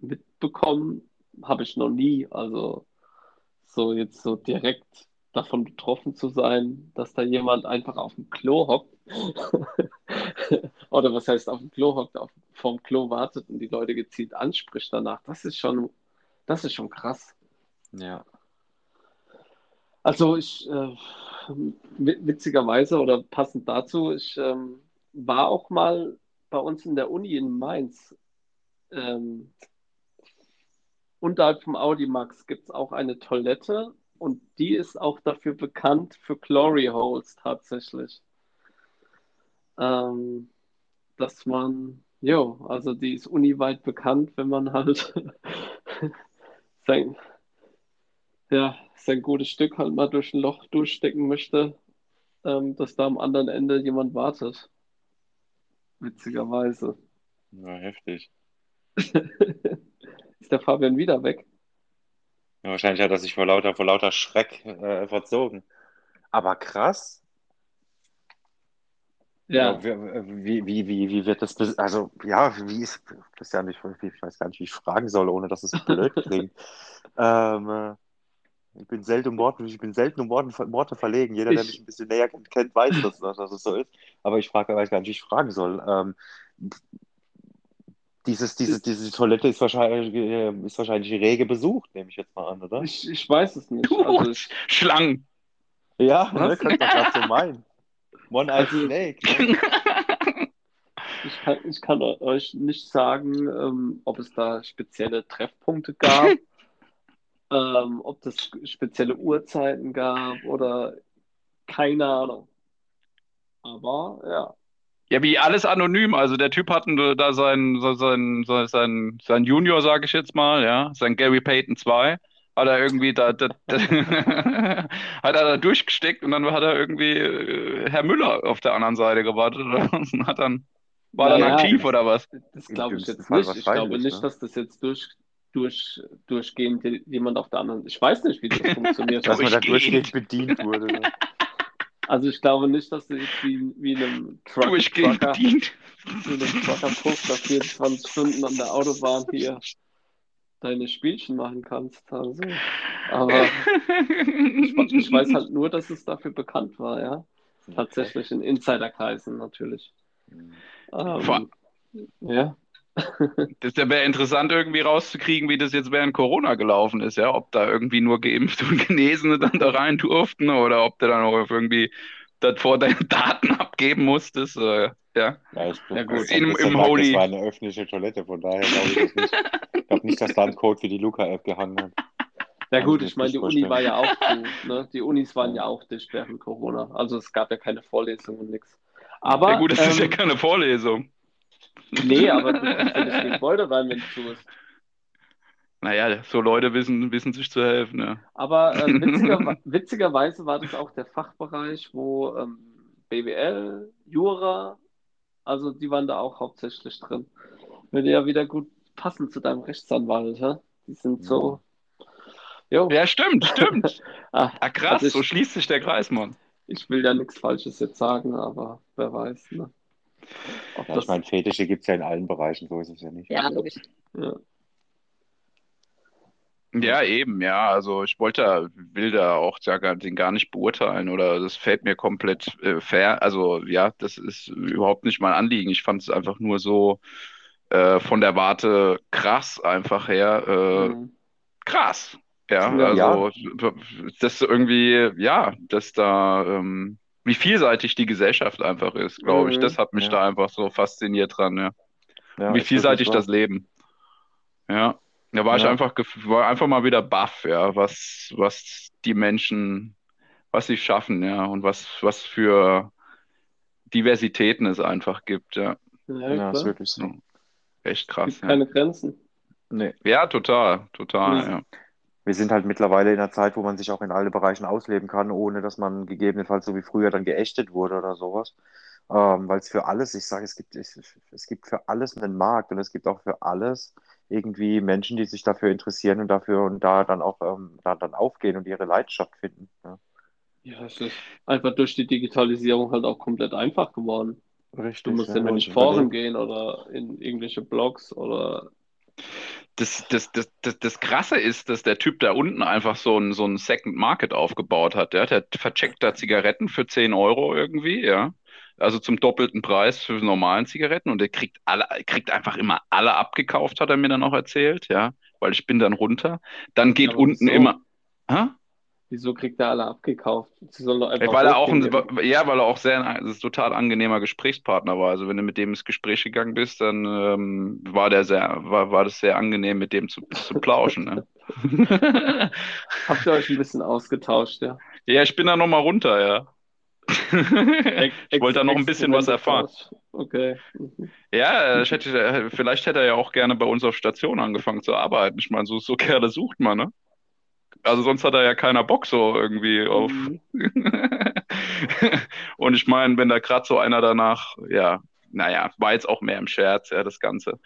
mitbekommen habe ich noch nie. Also so jetzt so direkt davon betroffen zu sein, dass da jemand einfach auf dem Klo hockt. Oder was heißt auf dem Klo hockt, auf, vorm Klo wartet und die Leute gezielt anspricht danach. Das ist schon, das ist schon krass. Ja. Also ich, äh, wi- witzigerweise oder passend dazu, ich ähm, war auch mal bei uns in der Uni in Mainz. Ähm, unterhalb vom Audimax gibt es auch eine Toilette und die ist auch dafür bekannt für Glory Holes tatsächlich. Ähm, dass man, jo, also die ist uniweit bekannt, wenn man halt sein, ja, sein gutes Stück halt mal durch ein Loch durchstecken möchte, ähm, dass da am anderen Ende jemand wartet. Witzigerweise. Ja, heftig. Ist der Fabian wieder weg? Ja, wahrscheinlich hat er sich vor lauter, vor lauter Schreck äh, verzogen. Aber krass. Ja, Wie, wie, wie, wie wird das, also, ja, wie ist, Christian, ich, ich weiß gar nicht, wie ich fragen soll, ohne dass es blöd klingt. ähm, äh, ich bin selten um Worte, ich bin selten um Worte, Worte verlegen. Jeder, der Ich- mich ein bisschen näher kennt, weiß, dass, dass es so ist. Aber ich frage, weiß gar nicht, wie ich fragen soll. Ähm, dieses, diese, diese Toilette ist wahrscheinlich, äh, ist wahrscheinlich rege besucht, nehme ich jetzt mal an, oder? ich, ich weiß es nicht. Also Schlangen. Ja, ne, könnte man gerade so meinen. One-Eyed Snake. Ne? ich, kann, ich kann euch nicht sagen, ähm, ob es da spezielle Treffpunkte gab, ähm, ob es spezielle Uhrzeiten gab oder keine Ahnung. Aber ja. Ja, wie alles anonym. Also der Typ hat da sein, so- sein, so- sein, sein Junior, sage ich jetzt mal, ja, sein Gary Payton 2, hat er irgendwie da, da, da hat er da durchgesteckt und dann hat er irgendwie äh, Herr Müller auf der anderen Seite gewartet und hat dann, war dann Naja, aktiv oder was? Das glaube ich jetzt Fall nicht. Ich glaube nicht, ne? dass das jetzt durch, durch, durchgehend jemand auf der anderen. Ich weiß nicht, wie das funktioniert. Dass man da Durchgehend. bedient wurde. Ne? Also ich glaube nicht, dass du jetzt wie, wie in einem Truck, Durchgehend Trucker, bedient. wie in einem Trucker-Puff da 24 Stunden an der Autobahn hier deine Spielchen machen kannst. Also, aber ich, ich weiß halt nur, dass es dafür bekannt war, ja. Tatsächlich in Insiderkreisen natürlich. Vor- Ähm, ja. Das wäre interessant, irgendwie rauszukriegen, wie das jetzt während Corona gelaufen ist, ja. Ob da irgendwie nur Geimpfte und Genesene dann da rein durften oder ob du dann auch irgendwie davor deine Daten abgeben musstest. Äh, ja. Ja, ich Ja, gut. Im, Im- im im Holy. Das war eine öffentliche Toilette, von daher glaube ich das nicht. Ich glaube nicht, dass da ein Code für die Luca-App gehangen hat. Ja gut, ich meine, die Uni war ja auch zu. Ne? Die Unis waren ja auch dicht während Corona. Also es gab ja keine Vorlesungen und nichts. Aber, ja gut, das ist ja ähm, keine Vorlesung. nee, aber du kommst ja nicht Gebäude rein, wenn es zu ist. Naja, so Leute wissen, wissen sich zu helfen, ja. Aber äh, witziger, witzigerweise war das auch der Fachbereich, wo ähm, BWL, Jura, also die waren da auch hauptsächlich drin. Würde ja wieder gut passen zu deinem Rechtsanwalt, ja? Die sind so. Jo, Ja, stimmt, stimmt. ah, Ah, krass, Also ich- so schließt sich der Kreis, Mann. ich will ja nichts Falsches jetzt sagen, aber wer weiß, ne? Ob Ja, das, ich meine, Fetische gibt es ja in allen Bereichen, so ist es ja nicht. Ja, logisch. ja. Ja, eben, ja. Also ich wollte, will da auch ja gar, den gar nicht beurteilen oder das fällt mir komplett äh, fair. Also ja, das ist überhaupt nicht mein Anliegen. Ich fand es einfach nur so äh, von der Warte krass einfach her. Äh, Mhm. krass. Ja, Ja. also das irgendwie, ja, dass da, ähm, wie vielseitig die Gesellschaft einfach ist, glaube ich. Mhm. Das hat mich Ja. da einfach so fasziniert dran, ja. Ja, Wie ist vielseitig das Leben. Ja. Da war ich Ja. einfach, gef- war einfach mal wieder baff, ja, was, was die Menschen, was sie schaffen, ja, und was, was für Diversitäten es einfach gibt, ja. Ja. Ja, ist wirklich so. Echt Es krass, gibt ja. keine Grenzen. Nee. Ja, total, total, Mhm. ja. Wir sind halt mittlerweile in einer Zeit, wo man sich auch in alle Bereichen ausleben kann, ohne dass man gegebenenfalls so wie früher dann geächtet wurde oder sowas. Ähm, weil es für alles, ich sage, es gibt, es, es gibt für alles einen Markt und es gibt auch für alles irgendwie Menschen, die sich dafür interessieren und dafür und da dann auch ähm, da dann aufgehen und ihre Leidenschaft finden. Ja. Ja, es ist einfach durch die Digitalisierung halt auch komplett einfach geworden. Richtig. Du musst ja ja, nur wenn in Foren gehen oder in irgendwelche Blogs oder Das, das, das, das, das Krasse ist, dass der Typ da unten einfach so ein, so ein Second Market aufgebaut hat. Ja? Der vercheckt da Zigaretten für 10 Euro irgendwie, ja. Also zum doppelten Preis für normalen Zigaretten und der kriegt alle, kriegt einfach immer alle abgekauft, hat er mir dann auch erzählt, ja. Weil ich bin dann runter. Dann geht Aber unten wieso? immer. Hä? wieso kriegt er alle abgekauft? Sie sollen doch einfach Weil er auch ein, ja, weil er auch sehr ein, ist total angenehmer Gesprächspartner war. Also wenn du mit dem ins Gespräch gegangen bist, dann ähm, war der sehr, war, war das sehr angenehm, mit dem zu, zu plauschen. Ne? Habt ihr euch ein bisschen ausgetauscht, ja? Ja, ich bin da nochmal runter, ja. Ich wollte da noch ein bisschen was erfahren. Okay. Mhm. Ja, ich hätte, vielleicht hätte er ja auch gerne bei uns auf Station angefangen zu arbeiten. Ich meine, so, so Kerle sucht man, ne? Also sonst hat er ja keiner Bock so irgendwie auf. Mhm. Und ich meine, wenn da gerade so einer danach, ja, naja, war jetzt auch mehr im Scherz, ja, das Ganze.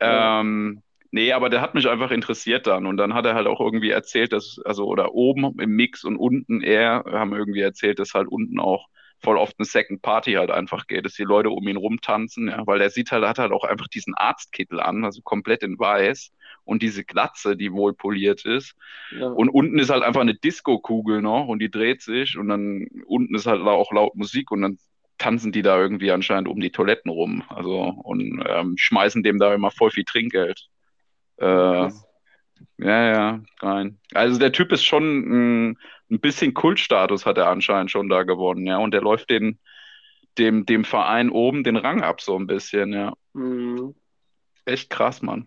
Ja. Ähm, nee, aber der hat mich einfach interessiert dann. Und dann hat er halt auch irgendwie erzählt, dass, also, oder oben im Mix und unten er haben irgendwie erzählt, dass halt unten auch voll oft eine Second Party halt einfach geht, dass die Leute um ihn rumtanzen, ja, weil der sieht halt, hat halt auch einfach diesen Arztkittel an, also komplett in weiß und diese Glatze, die wohl poliert ist. Ja. Und unten ist halt einfach eine Disco-Kugel noch und die dreht sich und dann unten ist halt auch laut Musik und dann tanzen die da irgendwie anscheinend um die Toiletten rum, also und ähm, schmeißen dem da immer voll viel Trinkgeld. Äh, ja, ja, rein. Also der Typ ist schon ein, ein bisschen Kultstatus hat er anscheinend schon da gewonnen, ja. Und der läuft den, dem, dem Verein oben den Rang ab, so ein bisschen, ja. Mhm. Echt krass, Mann.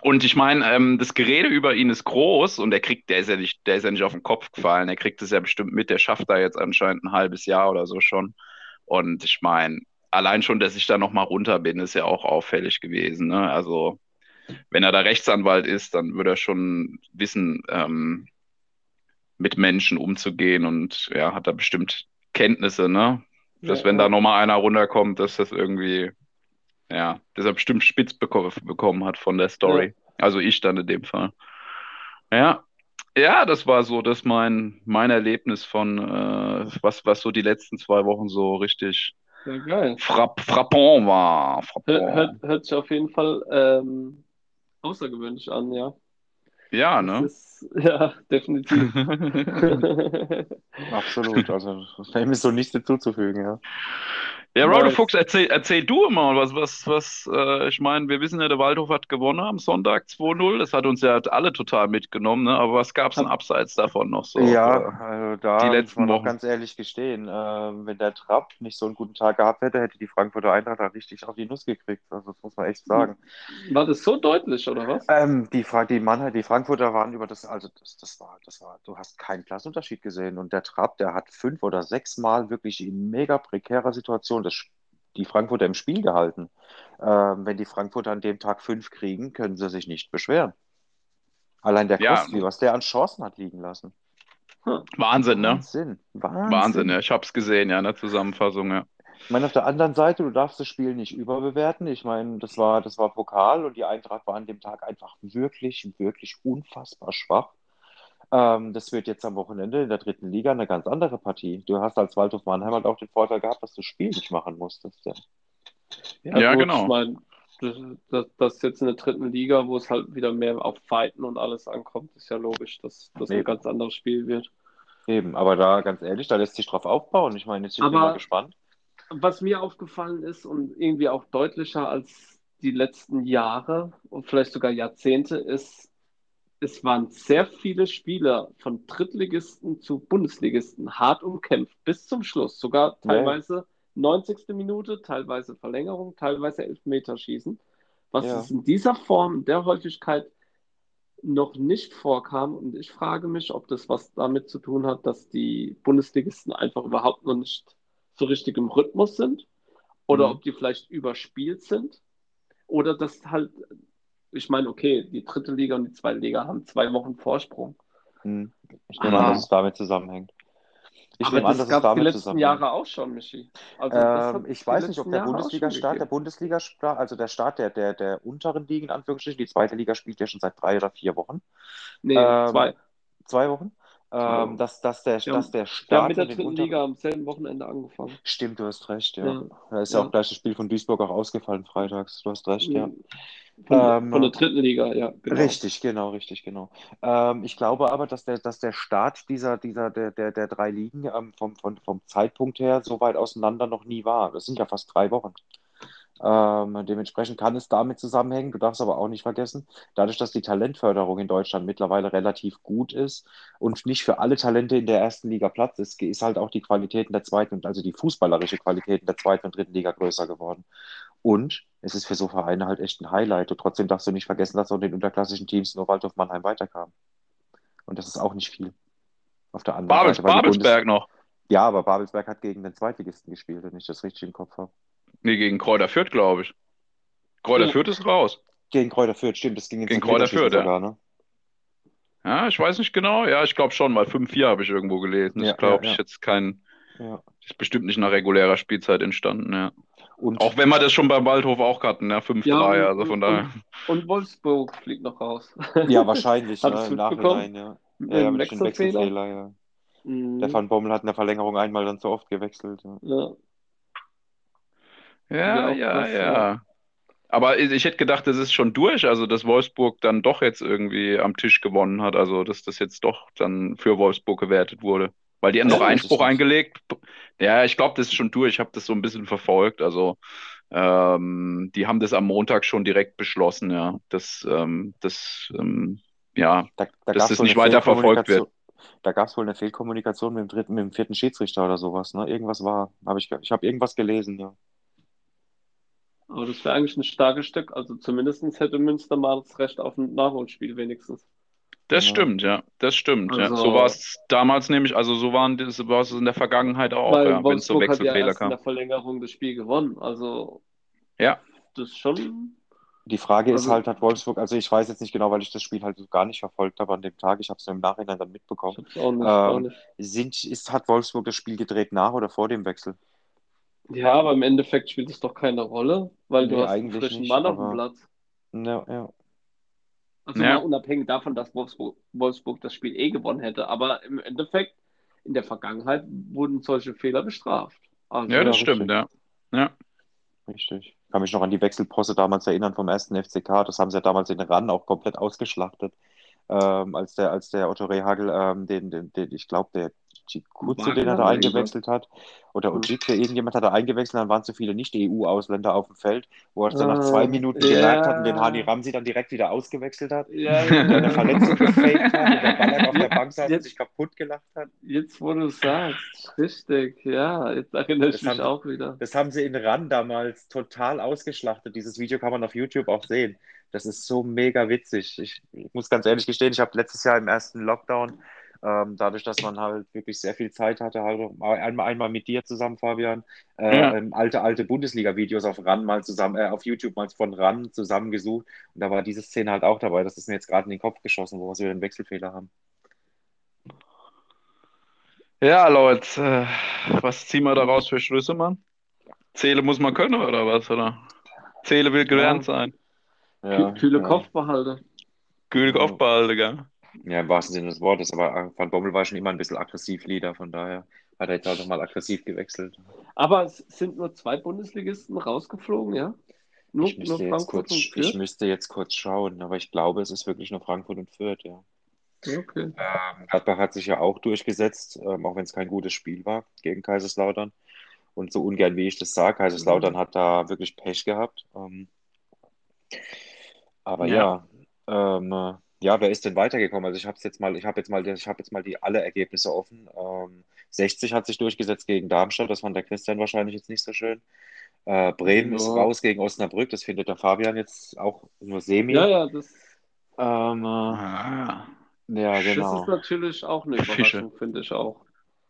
Und ich meine, ähm, das Gerede über ihn ist groß und der kriegt, der ist ja nicht, der ist ja nicht auf den Kopf gefallen, der kriegt es ja bestimmt mit, der schafft da jetzt anscheinend ein halbes Jahr oder so schon. Und ich meine, allein schon, dass ich da nochmal runter bin, ist ja auch auffällig gewesen. Ne? Also, wenn er da Rechtsanwalt ist, dann würde er schon wissen, ähm, mit Menschen umzugehen und ja, hat da bestimmt Kenntnisse, ne? Dass ja, wenn ja. da nochmal einer runterkommt, dass das irgendwie, ja, dass er bestimmt spitz beko bekommen hat von der Story. Ja. Also ich dann in dem Fall. Ja, ja, das war so, das mein, mein Erlebnis von, äh, was, was so die letzten zwei Wochen so richtig ja. Frapp, frappant war. Frappant. Hört, hört sich auf jeden Fall ähm, außergewöhnlich an, ja. Ja, ne? Ist, ja, definitiv. Absolut. Also, dem ist so nichts hinzuzufügen, ja. Ja, Raude Fuchs, erzähl, erzähl du immer, was, was, was, äh, ich meine, wir wissen ja, der Waldhof hat gewonnen am Sonntag 2-0. Das hat uns ja alle total mitgenommen, ne? aber was gab es denn abseits davon noch so? Ja, äh, also da die letzten muss man noch ganz ehrlich gestehen, äh, wenn der Trapp nicht so einen guten Tag gehabt hätte, hätte die Frankfurter Eintracht da richtig auf die Nuss gekriegt. Also das muss man echt sagen. War das so deutlich, oder was? Ähm, die, die, Mannheim, die Frankfurter waren über das, also das, das war, das war, du hast keinen Klassenunterschied gesehen. Und der Trapp, der hat fünf oder sechs Mal wirklich in mega prekärer Situation Situation das, die Frankfurter im Spiel gehalten. Ähm, wenn die Frankfurter an dem Tag fünf kriegen, können sie sich nicht beschweren. Allein der ja. Kostli, was der an Chancen hat liegen lassen. Hm. Wahnsinn, ne? Wahnsinn, Wahnsinn. Wahnsinn, ja. Ich habe es gesehen, ja, in der Zusammenfassung, ja. Ich meine, auf der anderen Seite, du darfst das Spiel nicht überbewerten. Ich meine, das war, das war Pokal und die Eintracht war an dem Tag einfach wirklich, wirklich unfassbar schwach. Ähm, das wird jetzt am Wochenende in der dritten Liga eine ganz andere Partie. Du hast als Waldhof Mannheim halt auch den Vorteil gehabt, dass du das Spiel nicht machen musstest. Ja, ja, ja gut, genau. Ich mein, das, das, das, jetzt in der dritten Liga, wo es halt wieder mehr auf Fighten und alles ankommt, ist ja logisch, dass das ein ganz anderes Spiel wird. Eben, aber da ganz ehrlich, da lässt sich drauf aufbauen. Ich meine, jetzt bin ich mal gespannt. Was mir aufgefallen ist und irgendwie auch deutlicher als die letzten Jahre und vielleicht sogar Jahrzehnte, ist, es waren sehr viele Spieler von Drittligisten zu Bundesligisten hart umkämpft bis zum Schluss. Sogar teilweise ja. 90. Minute, teilweise Verlängerung, teilweise Elfmeterschießen. Was ja. in dieser Form, der Häufigkeit noch nicht vorkam. Und ich frage mich, ob das was damit zu tun hat, dass die Bundesligisten einfach überhaupt noch nicht so richtig im Rhythmus sind. Oder mhm. ob die vielleicht überspielt sind. Oder dass halt ich meine, okay, die dritte Liga und die zweite Liga haben zwei Wochen Vorsprung. Hm. Ich nehme an, dass es damit zusammenhängt. Ich aber nehme das an, dass es damit die letzten Jahre auch schon, Michi. Also ähm, ich weiß nicht, ob der Bundesliga-Start, der Bundesliga-Start, also der Start der, der, der unteren Ligen, in Anführungsstrichen, die zweite Liga spielt ja schon seit drei oder vier Wochen. Nee, ähm, zwei. Zwei Wochen? Ähm, dass, dass, der, dass der Start. Wir haben mit der dritten unter... Liga am selben Wochenende angefangen. Stimmt, du hast recht, ja. ja. Da ist ja, ja, auch gleich das Spiel von Duisburg auch ausgefallen freitags. Du hast recht, ja. Von, ähm, von der dritten Liga, ja. Genau. Richtig, genau, richtig, genau. Ähm, ich glaube aber, dass der, dass der Start dieser, dieser, der, der, der drei Ligen ähm, vom, vom, vom Zeitpunkt her so weit auseinander noch nie war. Das sind ja fast drei Wochen. Ähm, dementsprechend kann es damit zusammenhängen. Du darfst aber auch nicht vergessen, dadurch, dass die Talentförderung in Deutschland mittlerweile relativ gut ist und nicht für alle Talente in der ersten Liga Platz ist, ist halt auch die Qualität in der zweiten, also die fußballerische Qualität in der zweiten und dritten Liga größer geworden. Und es ist für so Vereine halt echt ein Highlight. Und trotzdem darfst du nicht vergessen, dass auch in den unterklassischen Teams nur Waldhof Mannheim weiterkam. Und das ist auch nicht viel. Auf der anderen Babels, Seite. Babelsberg noch. Ja, aber Babelsberg hat gegen den Zweitligisten gespielt, wenn ich das richtig im Kopf habe. Nee, gegen Kräuter Fürth, glaube ich. Kräuter. Fürth ist raus. Gegen Kräuter Fürth, stimmt. Das ging gegen Kräuter Fürth, sogar, ja. Ne? Ja, ich weiß nicht genau. Ja, ich glaube schon, weil 5-4 habe ich irgendwo gelesen. Das ja, glaube ja, ich jetzt kein. Ja. Ist bestimmt nicht nach regulärer Spielzeit entstanden, ja. Und Auch wenn wir das schon beim Waldhof auch hatten, ja, 5-3, Ja, also von und- daher. Und Wolfsburg fliegt noch raus. ja, wahrscheinlich, ne, im? Nachhinein, ja. Mit Ja, mit dem Wechselfehler. Wechselfehler, ja. Mhm. Der Van Bommel hat in der Verlängerung einmal dann zu oft gewechselt. Ja. Ja. Ja, Ja. Aber ich hätte gedacht, das ist schon durch, also dass Wolfsburg dann doch jetzt irgendwie am Tisch gewonnen hat, also dass das jetzt doch dann für Wolfsburg gewertet wurde. Weil die haben noch Einspruch eingelegt. Ja, ich glaube, das ist schon durch. Ich habe das so ein bisschen verfolgt. Also ähm, die haben das am Montag schon direkt beschlossen, ja. Das, ähm, das ähm, ja, Da, da Dass das nicht weiter verfolgt Fehlkommunikation- Da gab es wohl eine Fehlkommunikation mit dem dritten, mit dem vierten Schiedsrichter oder sowas, ne? Irgendwas war. Hab ich ich habe irgendwas gelesen, ja. Aber das wäre eigentlich ein starkes Stück. Also zumindest hätte Münster mal das Recht auf ein Nachholspiel wenigstens. das Genau. stimmt, ja. Das stimmt, ja. Also- So war es damals nämlich, also so waren das, so war es in der Vergangenheit auch, ja, wenn es so Wolfsburg hat ja Wechselfehler erst in kam. der Verlängerung das Spiel gewonnen. Also Ja. das ist schon. Die Frage ist Also- halt, hat Wolfsburg, also ich weiß jetzt nicht genau, weil ich das Spiel halt so gar nicht verfolgt habe an dem Tag, ich habe es im Nachhinein dann Ich mitbekommen. hab's auch nicht, auch Ähm, nicht. Sind, ist, hat Wolfsburg das Spiel gedreht nach oder vor dem Wechsel? Ja, aber im Endeffekt spielt es doch keine Rolle, weil du Nee, hast einen frischen nicht, Mann auf dem Platz. Ja, ja. Also Ja. mal unabhängig davon, dass Wolfsburg, Wolfsburg das Spiel eh gewonnen hätte. Aber im Endeffekt, in der Vergangenheit wurden solche Fehler bestraft. Also, Ja, das stimmt, ja. Ja. Richtig. Ich kann mich noch an die Wechselposse damals erinnern vom ersten FCK. Das haben sie ja damals in RAN auch komplett ausgeschlachtet. Ähm, als der, als der Otto Rehagel, ähm, den, den, den, ich glaube, der Chikutsu, den er da eingewechselt hat, oder Hm. Ojikwe, irgendjemand hat er eingewechselt, dann waren zu viele Nicht-EU-Ausländer auf dem Feld, wo er es dann nach Ah, zwei Minuten ja. gemerkt hat und den Hani Ramsi dann direkt wieder ausgewechselt hat, Ja, der eine ja, Verletzung gefaked hat und der Ballack auf der Bank saß und sich kaputt gelacht hat. Jetzt, wo du es sagst, richtig, ja, jetzt erinnere ich Das mich auch wieder. Das haben sie in RAN damals total ausgeschlachtet. Dieses Video kann man auf YouTube auch sehen. Das ist so mega witzig. Ich, ich muss ganz ehrlich gestehen, ich habe letztes Jahr im ersten Lockdown, ähm, dadurch, dass man halt wirklich sehr viel Zeit hatte, halt einmal, einmal mit dir zusammen, Fabian, äh, Ja. ähm, alte, alte Bundesliga-Videos auf RAN mal zusammen, äh, auf YouTube mal von RAN zusammengesucht. Und da war diese Szene halt auch dabei. Das ist mir jetzt gerade in den Kopf geschossen, wo wir so einen Wechselfehler haben. Ja, Leute, äh, was ziehen wir daraus für Schlüsse, Mann? Zähle muss man können, oder was? Oder? Zähle will gelernt sein. Kü- Kühle ja. Kopfbehalte. Kühl Ja. Kopf behalten, gell? Ja, im wahrsten Sinne des Wortes. Aber Van Bommel war schon immer ein bisschen aggressiv Leader, von daher hat er jetzt auch nochmal aggressiv gewechselt. Aber es sind nur zwei Bundesligisten rausgeflogen, ja? Nur, Ich müsste, nur kurz, ich müsste jetzt kurz schauen, aber ich glaube, es ist wirklich nur Frankfurt und Fürth, ja. Okay. Ähm, Gladbach hat sich ja auch durchgesetzt, ähm, auch wenn es kein gutes Spiel war gegen Kaiserslautern. Und so ungern wie ich das sage, Kaiserslautern hat da wirklich Pech gehabt. Ähm, aber Ja. ja, ähm, äh, ja, wer ist denn weitergekommen? Also ich habe jetzt mal, ich habe jetzt mal, ich habe jetzt mal die alle Ergebnisse offen. Ähm, 60 hat sich durchgesetzt gegen Darmstadt, das fand der Christian wahrscheinlich jetzt nicht so schön. Äh, Bremen ist Ja. raus gegen Osnabrück, das findet der Fabian jetzt auch nur semi. Ja, ja, das, Ähm, äh, Ah. ja, das ist genau. natürlich auch eine Fische. Überraschung, finde ich auch.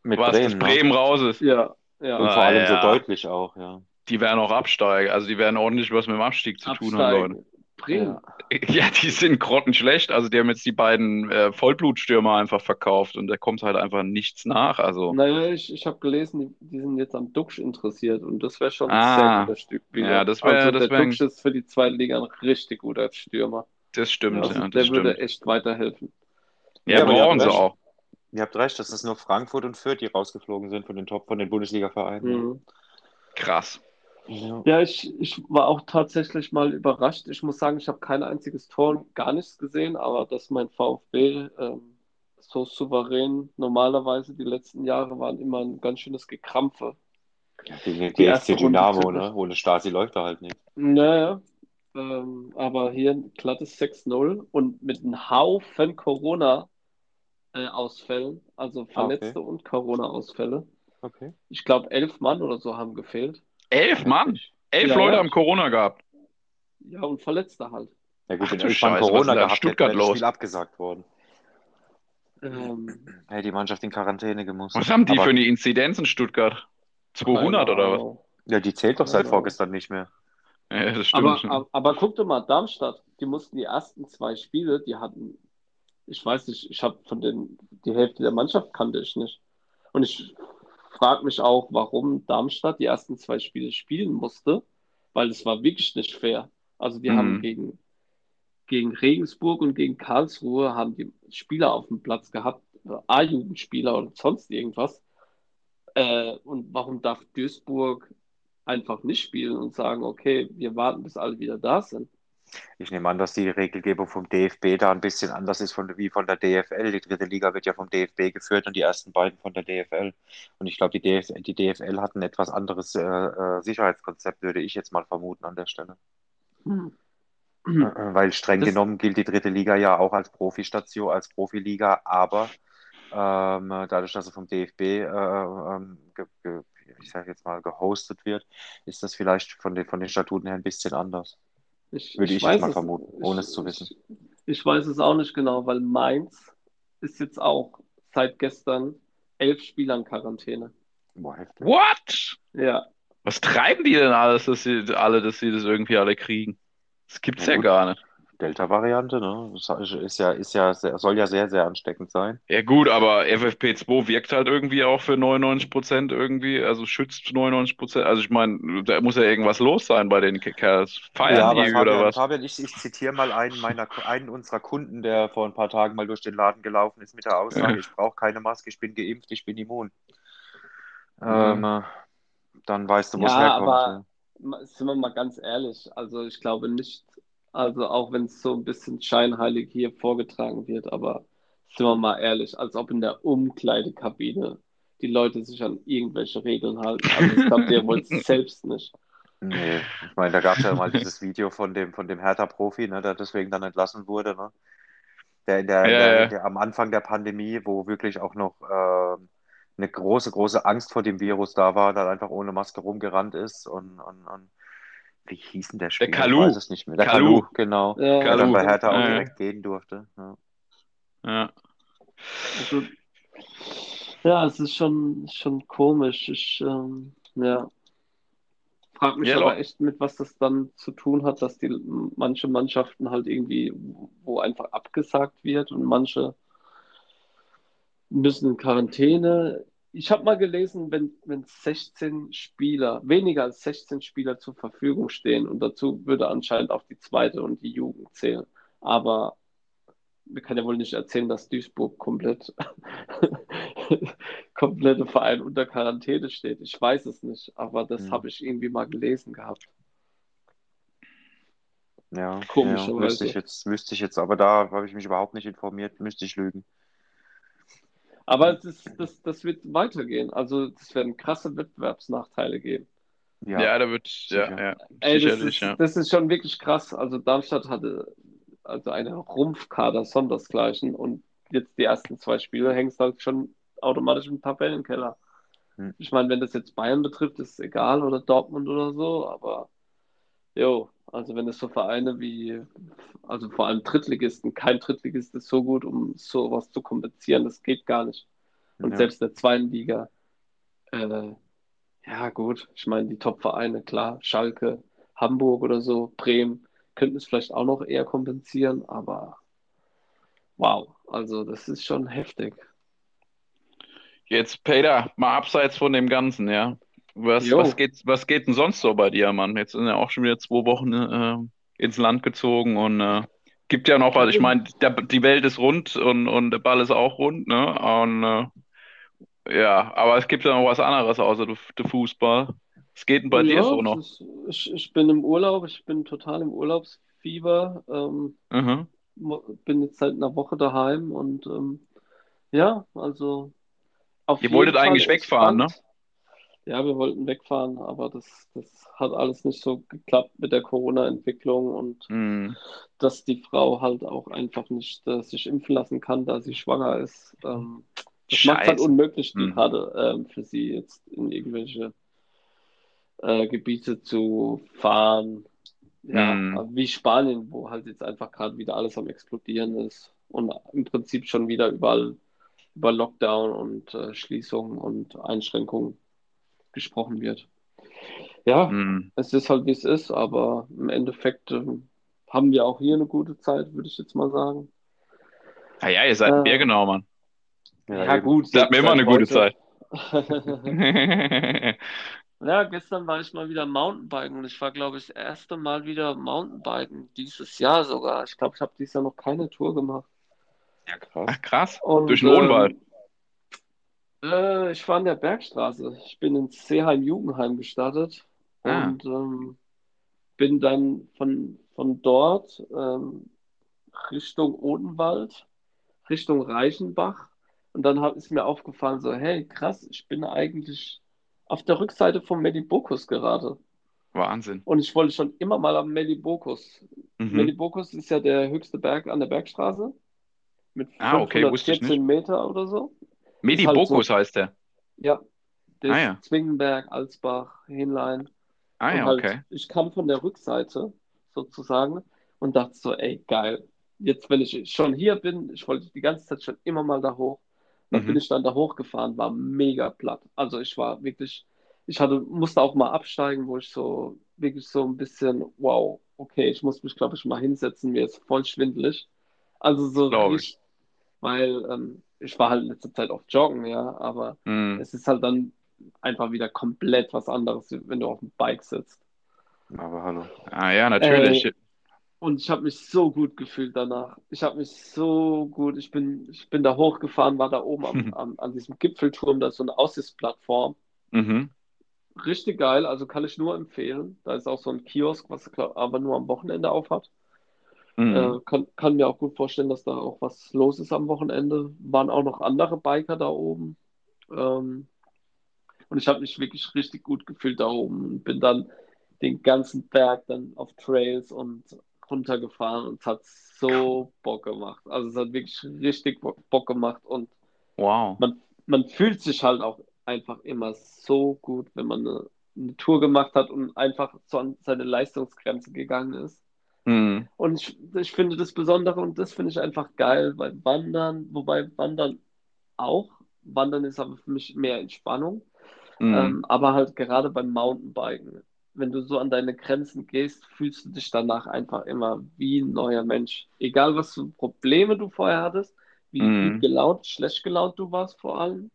Mit Was, Bremen, dass ne? Bremen raus ist. Ja, ja. Und Ah, vor allem so ja. deutlich auch, ja. Die werden auch absteigen. Also die werden ordentlich was mit dem Abstieg zu tun haben, Leute. Absteigen. Bremen. Ja, die sind grottenschlecht. Also die haben jetzt die beiden äh, Vollblutstürmer einfach verkauft und da kommt halt einfach nichts nach. Also Naja, ich, ich habe gelesen, die, die sind jetzt am Duxch interessiert und das wäre schon ein Ah. sehr guter Stück wieder. Ja, das wär- also das der wär ein- Duxch ist für die zweite Liga ein richtig guter Stürmer. das stimmt, Also ja, der das würde stimmt. echt weiterhelfen. Ja, Ja, brauchen sie recht. auch. Ihr habt recht, das ist nur Frankfurt und Fürth, die rausgeflogen sind von den Top, von den Bundesliga-Vereinen. Mhm. Krass. Ja. Ja, ich, ich war auch tatsächlich mal überrascht. Ich muss sagen, ich habe kein einziges Tor und gar nichts gesehen, aber dass mein VfB ähm, so souverän normalerweise die letzten Jahre waren immer ein ganz schönes Gekrampfe. Gegen den Die erste GFC Dynamo, ne? Ohne Stasi läuft er halt nicht. Naja, ähm, aber hier ein glattes 6-0 und mit einem Haufen Corona-Ausfällen, also Verletzte und Corona-Ausfälle. Okay. Ich glaube, elf Mann oder so haben gefehlt. Elf Mann. Elf Ja, Leute ja. haben Corona gehabt. Ja, und Verletzte halt. Ja gut, Ach wenn Scheiße, was ist Corona denn da in gehabt Stuttgart los? Spiel abgesagt worden. Ähm, Hätte die Mannschaft in Quarantäne gemusst. Was haben die Aber, für eine Inzidenz in Stuttgart? 200 keine oder was? Ja, die zählt doch seit vorgestern nicht mehr. Ja, das Aber, stimmt. aber, aber guck doch mal, Darmstadt, die mussten die ersten zwei Spiele, die hatten, ich weiß nicht, ich habe von den, die Hälfte der Mannschaft kannte ich nicht. Und ich frage mich auch, warum Darmstadt die ersten zwei Spiele spielen musste, weil es war wirklich nicht fair. Also die Mhm. haben gegen, gegen Regensburg und gegen Karlsruhe haben die Spieler auf dem Platz gehabt, äh, A-Jugendspieler oder sonst irgendwas. Äh, und warum darf Duisburg einfach nicht spielen und sagen, okay, wir warten, bis alle wieder da sind? Ich nehme an, dass die Regelgebung vom DFB da ein bisschen anders ist von, wie von der DFL. Die dritte Liga wird ja vom DFB geführt und die ersten beiden von der DFL. Und ich glaube, die, DF die DFL hat ein etwas anderes äh, äh, Sicherheitskonzept, würde ich jetzt mal vermuten an der Stelle. Hm. Weil streng Das- genommen gilt die dritte Liga ja auch als Profistation, als Profiliga, aber ähm, dadurch, dass sie vom DFB äh, ähm, ich sage jetzt mal gehostet wird, ist das vielleicht von den, von den Statuten her ein bisschen anders. Ich, Würde ich weiß jetzt mal es- vermuten, ohne es zu wissen. Ich, ich weiß es auch nicht genau, weil Mainz ist jetzt auch seit gestern elf Spieler in Quarantäne. Boah, heftig. What? Ja, Was treiben die denn alles, dass sie alle, dass sie das irgendwie alle kriegen? Das gibt's Ja, ja gar nicht. Delta-Variante, ne? Das ist ja, ist ja sehr, soll ja sehr, sehr ansteckend sein. Ja gut, aber FFP2 wirkt halt irgendwie auch für 99 Prozent irgendwie, also schützt 99 Prozent. Also ich meine, da muss ja irgendwas los sein bei den Kerls. Feiern Ja, aber die Fabian, oder was? Fabian, ich, ich zitiere mal einen meiner, einen unserer Kunden, der vor ein paar Tagen mal durch den Laden gelaufen ist mit der Aussage, ich brauche keine Maske, ich bin geimpft, ich bin immun. Ja. Ähm, äh, dann weißt du, wo es Ja, herkommt. aber- sind wir mal ganz ehrlich, also ich glaube nicht, also auch wenn es so ein bisschen scheinheilig hier vorgetragen wird, aber sind wir mal ehrlich, als ob in der Umkleidekabine die Leute sich an irgendwelche Regeln halten. Also ich glaube, der wollte es selbst nicht. Nee, ich meine, da gab es ja mal dieses Video von dem, von dem Hertha-Profi, ne, der deswegen dann entlassen wurde, ne? Der, in der, Ja, der, ja. der am Anfang der Pandemie, wo wirklich auch noch ähm, eine große, große Angst vor dem Virus da war, dann einfach ohne Maske rumgerannt ist und, und, und wie hieß denn der Spieler? Kalu. Ich weiß es nicht mehr. Der Kalu. Kalu, genau. Ja, Der dann bei Kalu. Hertha auch direkt gehen durfte. Ja. Ja. Also, ja, es ist schon, schon komisch. Ich, ähm, ja. Frag mich Ja, aber echt mit, was das dann zu tun hat, dass die manche Mannschaften halt irgendwie, wo einfach abgesagt wird und manche müssen in Quarantäne. Ich habe mal gelesen, wenn, wenn 16 Spieler, weniger als 16 Spieler zur Verfügung stehen und dazu würde anscheinend auch die zweite und die Jugend zählen. Aber wir können ja wohl nicht erzählen, dass Duisburg komplett komplette Verein unter Quarantäne steht. Ich weiß es nicht, aber das Hm. habe ich irgendwie mal gelesen gehabt. Ja, Komischerweise. ja, wüsste ich jetzt, wüsste ich jetzt, aber da habe ich mich überhaupt nicht informiert, müsste ich lügen. Aber das, das, das wird weitergehen. Also es werden krasse Wettbewerbsnachteile geben. Ja, Ja, da wird, ja, sicher. ja, Ey, das sicherlich, ist, ja. das ist schon wirklich krass. Also Darmstadt hatte also eine Rumpfkader sondersgleichen und jetzt die ersten zwei Spiele hängst halt schon automatisch im Tabellenkeller. Hm. Ich meine, wenn das jetzt Bayern betrifft, ist es egal oder Dortmund oder so, aber jo, also wenn es so Vereine wie, also vor allem Drittligisten, kein Drittligist ist so gut, um sowas zu kompensieren, das geht gar nicht. Und Ja. selbst der zweiten Liga, äh, ja gut, ich meine, die Top-Vereine, klar, Schalke, Hamburg oder so, Bremen, könnten es vielleicht auch noch eher kompensieren, aber wow, also das ist schon heftig. Jetzt, Peter, mal abseits von dem Ganzen, ja. Was, Jo. was geht, was geht denn sonst so bei dir, Mann? Jetzt sind ja auch schon wieder zwei Wochen äh, ins Land gezogen und äh, gibt ja noch was. Ich meine, die Welt ist rund und, und der Ball ist auch rund, ne? Und äh, ja, aber es gibt ja noch was anderes außer der, Fußball. Was geht denn bei dir Ja, so noch? Ist, ich, ich bin im Urlaub, ich bin total im Urlaubsfieber, ähm, Mhm. bin jetzt seit einer Woche daheim und ähm, ja, also auf Ihr wolltet Fall eigentlich wegfahren, ne? Ja, wir wollten wegfahren, aber das, das hat alles nicht so geklappt mit der Corona-Entwicklung und Hm. dass die Frau halt auch einfach nicht äh, sich impfen lassen kann, da sie schwanger ist. Ähm, das macht es halt Scheiße. unmöglich, die Hm. gerade ähm, für sie jetzt in irgendwelche äh, Gebiete zu fahren. Ja, aber wie Spanien, wo halt jetzt einfach gerade wieder alles am explodieren ist und im Prinzip schon wieder überall über Lockdown und äh, Schließungen und Einschränkungen gesprochen wird. Ja, Hm. es ist halt wie es ist, aber im Endeffekt ähm, haben wir auch hier eine gute Zeit, würde ich jetzt mal sagen. Ah ja, ihr seid Äh, Bier genau, Mann. Ja, eben. gut. Da hatten wir immer eine gute heute- Zeit. Ja, gestern war ich mal wieder Mountainbiken und ich war, glaube ich, das erste Mal wieder Mountainbiken, dieses Jahr sogar. Ich glaube, ich habe dieses Jahr noch keine Tour gemacht. Ja, krass. Ach, krass. Und, Durch den Odenwald. ähm, äh, ich war in der Bergstraße. Ich bin in Seeheim-Jugendheim gestartet Ah. und ähm, bin dann von, von dort ähm, Richtung Odenwald, Richtung Reichenbach. Und dann hat, ist mir aufgefallen, so, hey, krass, ich bin eigentlich auf der Rückseite vom Medibokus gerade. Wahnsinn. Und ich wollte schon immer mal am Medibokus. Mhm. Medibokus ist ja der höchste Berg an der Bergstraße. Mit Ah, okay, wusste ich 514 Meter oder so. Medi ist halt Bokus heißt der. Ja. Der Ah, ja. Zwingenberg, Alsbach, Hinlein. Ah ja, halt, okay. ich kam von der Rückseite sozusagen und dachte so, ey, geil. Jetzt, wenn ich schon hier bin, ich wollte die ganze Zeit schon immer mal da hoch. Dann Mhm. bin ich dann da hochgefahren, war mega platt. Also ich war wirklich, ich hatte, musste auch mal absteigen, wo ich so wirklich so ein bisschen, wow, okay, ich muss mich, glaube ich, mal hinsetzen, mir ist voll schwindelig. Also so richtig, weil ähm, ich war halt letzte Zeit oft joggen, ja, aber Mhm. es ist halt dann einfach wieder komplett was anderes, wenn du auf dem Bike sitzt. Aber hallo. Ah ja, natürlich. Ey, und ich habe mich so gut gefühlt danach. Ich habe mich so gut, ich bin, ich bin da hochgefahren, war da oben am, am, an diesem Gipfelturm, da ist so eine Aussichtsplattform. Mhm. Richtig geil, also kann ich nur empfehlen. Da ist auch so ein Kiosk, was aber nur am Wochenende auf hat. Mhm. Äh, kann, kann mir auch gut vorstellen, dass da auch was los ist am Wochenende. Waren auch noch andere Biker da oben. Ähm, und ich habe mich wirklich richtig gut gefühlt da oben und bin dann den ganzen Berg dann auf Trails und runtergefahren und es hat so Bock gemacht. Also es hat wirklich richtig Bo- Bock gemacht und Wow. man fühlt sich halt auch einfach immer so gut, wenn man eine, eine Tour gemacht hat und einfach so an seine Leistungsgrenze gegangen ist. Mhm. Und ich, ich finde das Besondere und das finde ich einfach geil, weil Wandern, wobei Wandern auch, Wandern ist aber für mich mehr Entspannung, Mhm. ähm, aber halt gerade beim Mountainbiken, wenn du so an deine Grenzen gehst, fühlst du dich danach einfach immer wie ein neuer Mensch. Egal, was für Probleme du vorher hattest, wie Mhm. gut gelaunt, schlecht gelaunt du warst vor allem,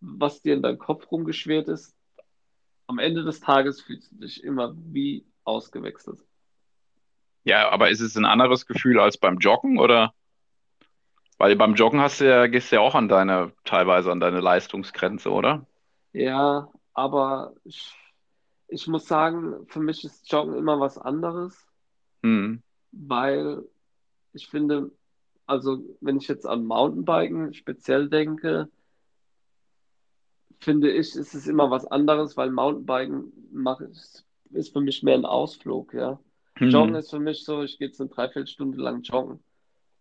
was dir in deinem Kopf rumgeschwirrt ist, am Ende des Tages fühlst du dich immer wie ausgewechselt. Ja, aber ist es ein anderes Gefühl als beim Joggen oder? Weil beim Joggen hast du ja, gehst du ja auch an deine, teilweise an deine Leistungsgrenze, oder? Ja, aber ich, ich muss sagen, für mich ist Joggen immer was anderes, Mhm. weil ich finde, also wenn ich jetzt an Mountainbiken speziell denke, finde ich, ist es immer was anderes, weil Mountainbiken mach, ist, ist für mich mehr ein Ausflug, ja. Joggen Mhm. ist für mich so, ich gehe jetzt eine Dreiviertelstunde lang joggen.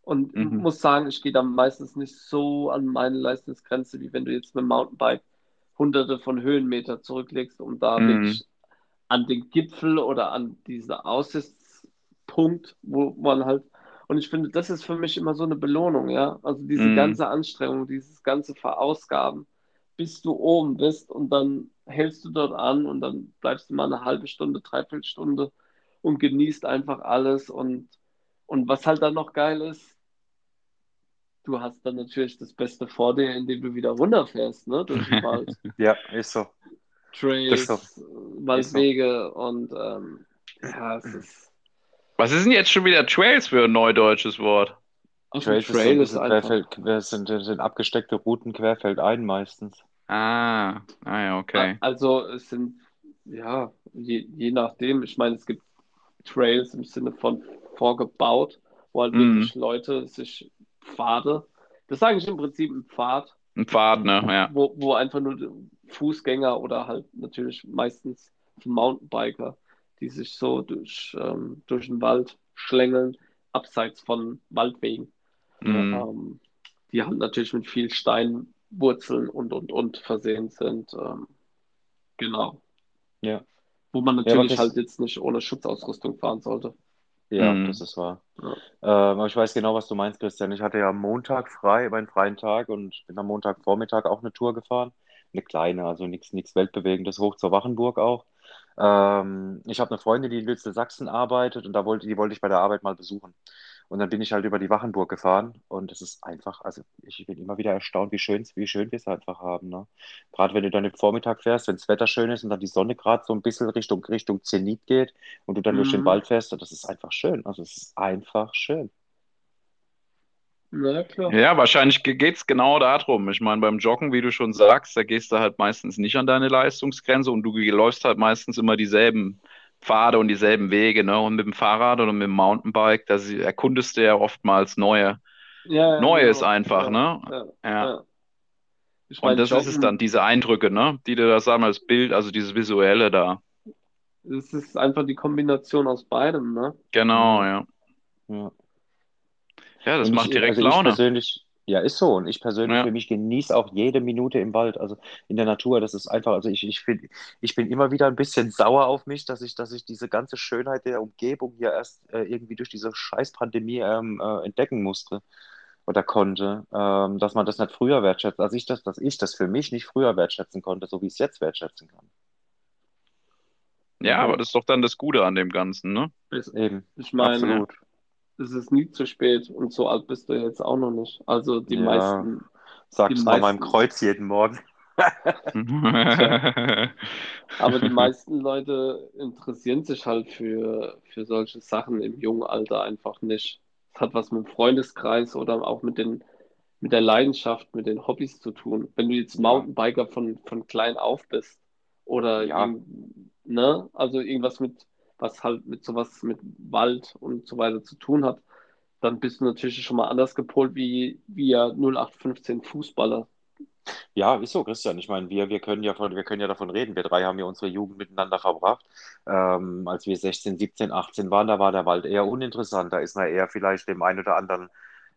Und Mhm. muss sagen, ich gehe dann meistens nicht so an meine Leistungsgrenze, wie wenn du jetzt mit dem Mountainbike hunderte von Höhenmeter zurücklegst, um da Mhm. wirklich an den Gipfel oder an diesen Aussichtspunkt, wo man halt. Und ich finde, das ist für mich immer so eine Belohnung, ja. Also diese Mhm. ganze Anstrengung, dieses ganze Verausgaben, bis du oben bist und dann hältst du dort an und dann bleibst du mal eine halbe Stunde, dreiviertel Stunde und genießt einfach alles. Und, und was halt dann noch geil ist, du hast dann natürlich das Beste vor dir, indem du wieder runterfährst, ne, durch den Wald. Ja, ist so. Trails, Das Waldwege und ähm, ja, es ist. Was ist denn jetzt schon wieder Trails für ein neudeutsches Wort? Dem Trails ist so ein Trail ist einfach. querfeld, das sind, das sind abgesteckte Routen querfeldein meistens. Ah, ah ja, okay. Also es sind, ja, je, je nachdem, ich meine, es gibt Trails im Sinne von vorgebaut, wo halt Mhm. wirklich Leute sich Pfade, das ist eigentlich im Prinzip ein Pfad, Ein Pfad, ne? Ja. wo, wo einfach nur Fußgänger oder halt natürlich meistens Mountainbiker, die sich so durch, ähm, durch den Wald schlängeln, abseits von Waldwegen. Mhm. Ähm, die halt natürlich mit viel Steinwurzeln und und und versehen sind. Ähm, genau. Ja. Wo man natürlich das- halt jetzt nicht ohne Schutzausrüstung fahren sollte. Ja, Mhm. das ist wahr. Ja. Ähm, aber ich weiß genau, was du meinst, Christian. Ich hatte ja am Montag frei, meinen freien Tag und bin am Montagvormittag auch eine Tour gefahren. Eine kleine, also nichts nichts Weltbewegendes, hoch zur Wachenburg auch. Ähm, ich habe eine Freundin, die in Lützel Sachsen arbeitet und da wollte, die wollte ich bei der Arbeit mal besuchen. Und dann bin ich halt über die Wachenburg gefahren und es ist einfach, also ich bin immer wieder erstaunt, wie schön, wie schön wir es einfach haben. Ne? Gerade wenn du dann im Vormittag fährst, wenn das Wetter schön ist und dann die Sonne gerade so ein bisschen Richtung, Richtung Zenit geht und du dann durch den Mhm. Wald fährst, das ist einfach schön. Also es ist einfach schön. Na klar. Ja, wahrscheinlich geht es genau darum. Ich meine, beim Joggen, wie du schon sagst, da gehst du halt meistens nicht an deine Leistungsgrenze und du läufst halt meistens immer dieselben Pfade und dieselben Wege, ne? Und mit dem Fahrrad oder mit dem Mountainbike, da erkundest du ja oftmals neue, Ja, ja, Neues genau. einfach, Ja, ne? ja, Ja. ja. Ich Und das ist es dann, diese Eindrücke, ne? Die du da sagen, das Bild, also dieses Visuelle da. es ist einfach die Kombination aus beidem, ne? Genau, ja. Ja. Ja, das Und macht ich, direkt also ich Laune. persönlich, ja, ist so. Und ich persönlich Ja. für mich genieße auch jede Minute im Wald, also in der Natur. Das ist einfach, also ich, ich bin, ich bin immer wieder ein bisschen sauer auf mich, dass ich, dass ich diese ganze Schönheit der Umgebung hier erst äh, irgendwie durch diese scheiß Pandemie ähm, äh, entdecken musste oder konnte, ähm, dass man das nicht früher wertschätzt, als ich das, dass ich das für mich nicht früher wertschätzen konnte, so wie ich es jetzt wertschätzen kann. Ja, aber das ist doch dann das Gute an dem Ganzen, ne? Ich, Eben, ich meine, absolut. Es ist nie zu spät und so alt bist du jetzt auch noch nicht. Also die Ja. meisten, Sag's mal meinem Kreuz jeden Morgen. aber die meisten Leute interessieren sich halt für, für solche Sachen im jungen Alter einfach nicht. Es hat was mit dem Freundeskreis oder auch mit den, mit der Leidenschaft, mit den Hobbys zu tun. Wenn du jetzt. Mountainbiker von, von klein auf bist oder Ja. ne, also irgendwas mit, was halt mit sowas mit Wald und so weiter zu tun hat, dann bist du natürlich schon mal anders gepolt wie, ja 0815 Fußballer. Ja, ist so, Christian. Ich meine, wir, wir können ja von, wir können ja davon reden. Wir drei haben ja unsere Jugend miteinander verbracht. Ähm, als wir 16, 17, 18 waren, da war der Wald eher uninteressant. Da ist man eher vielleicht dem ein oder anderen,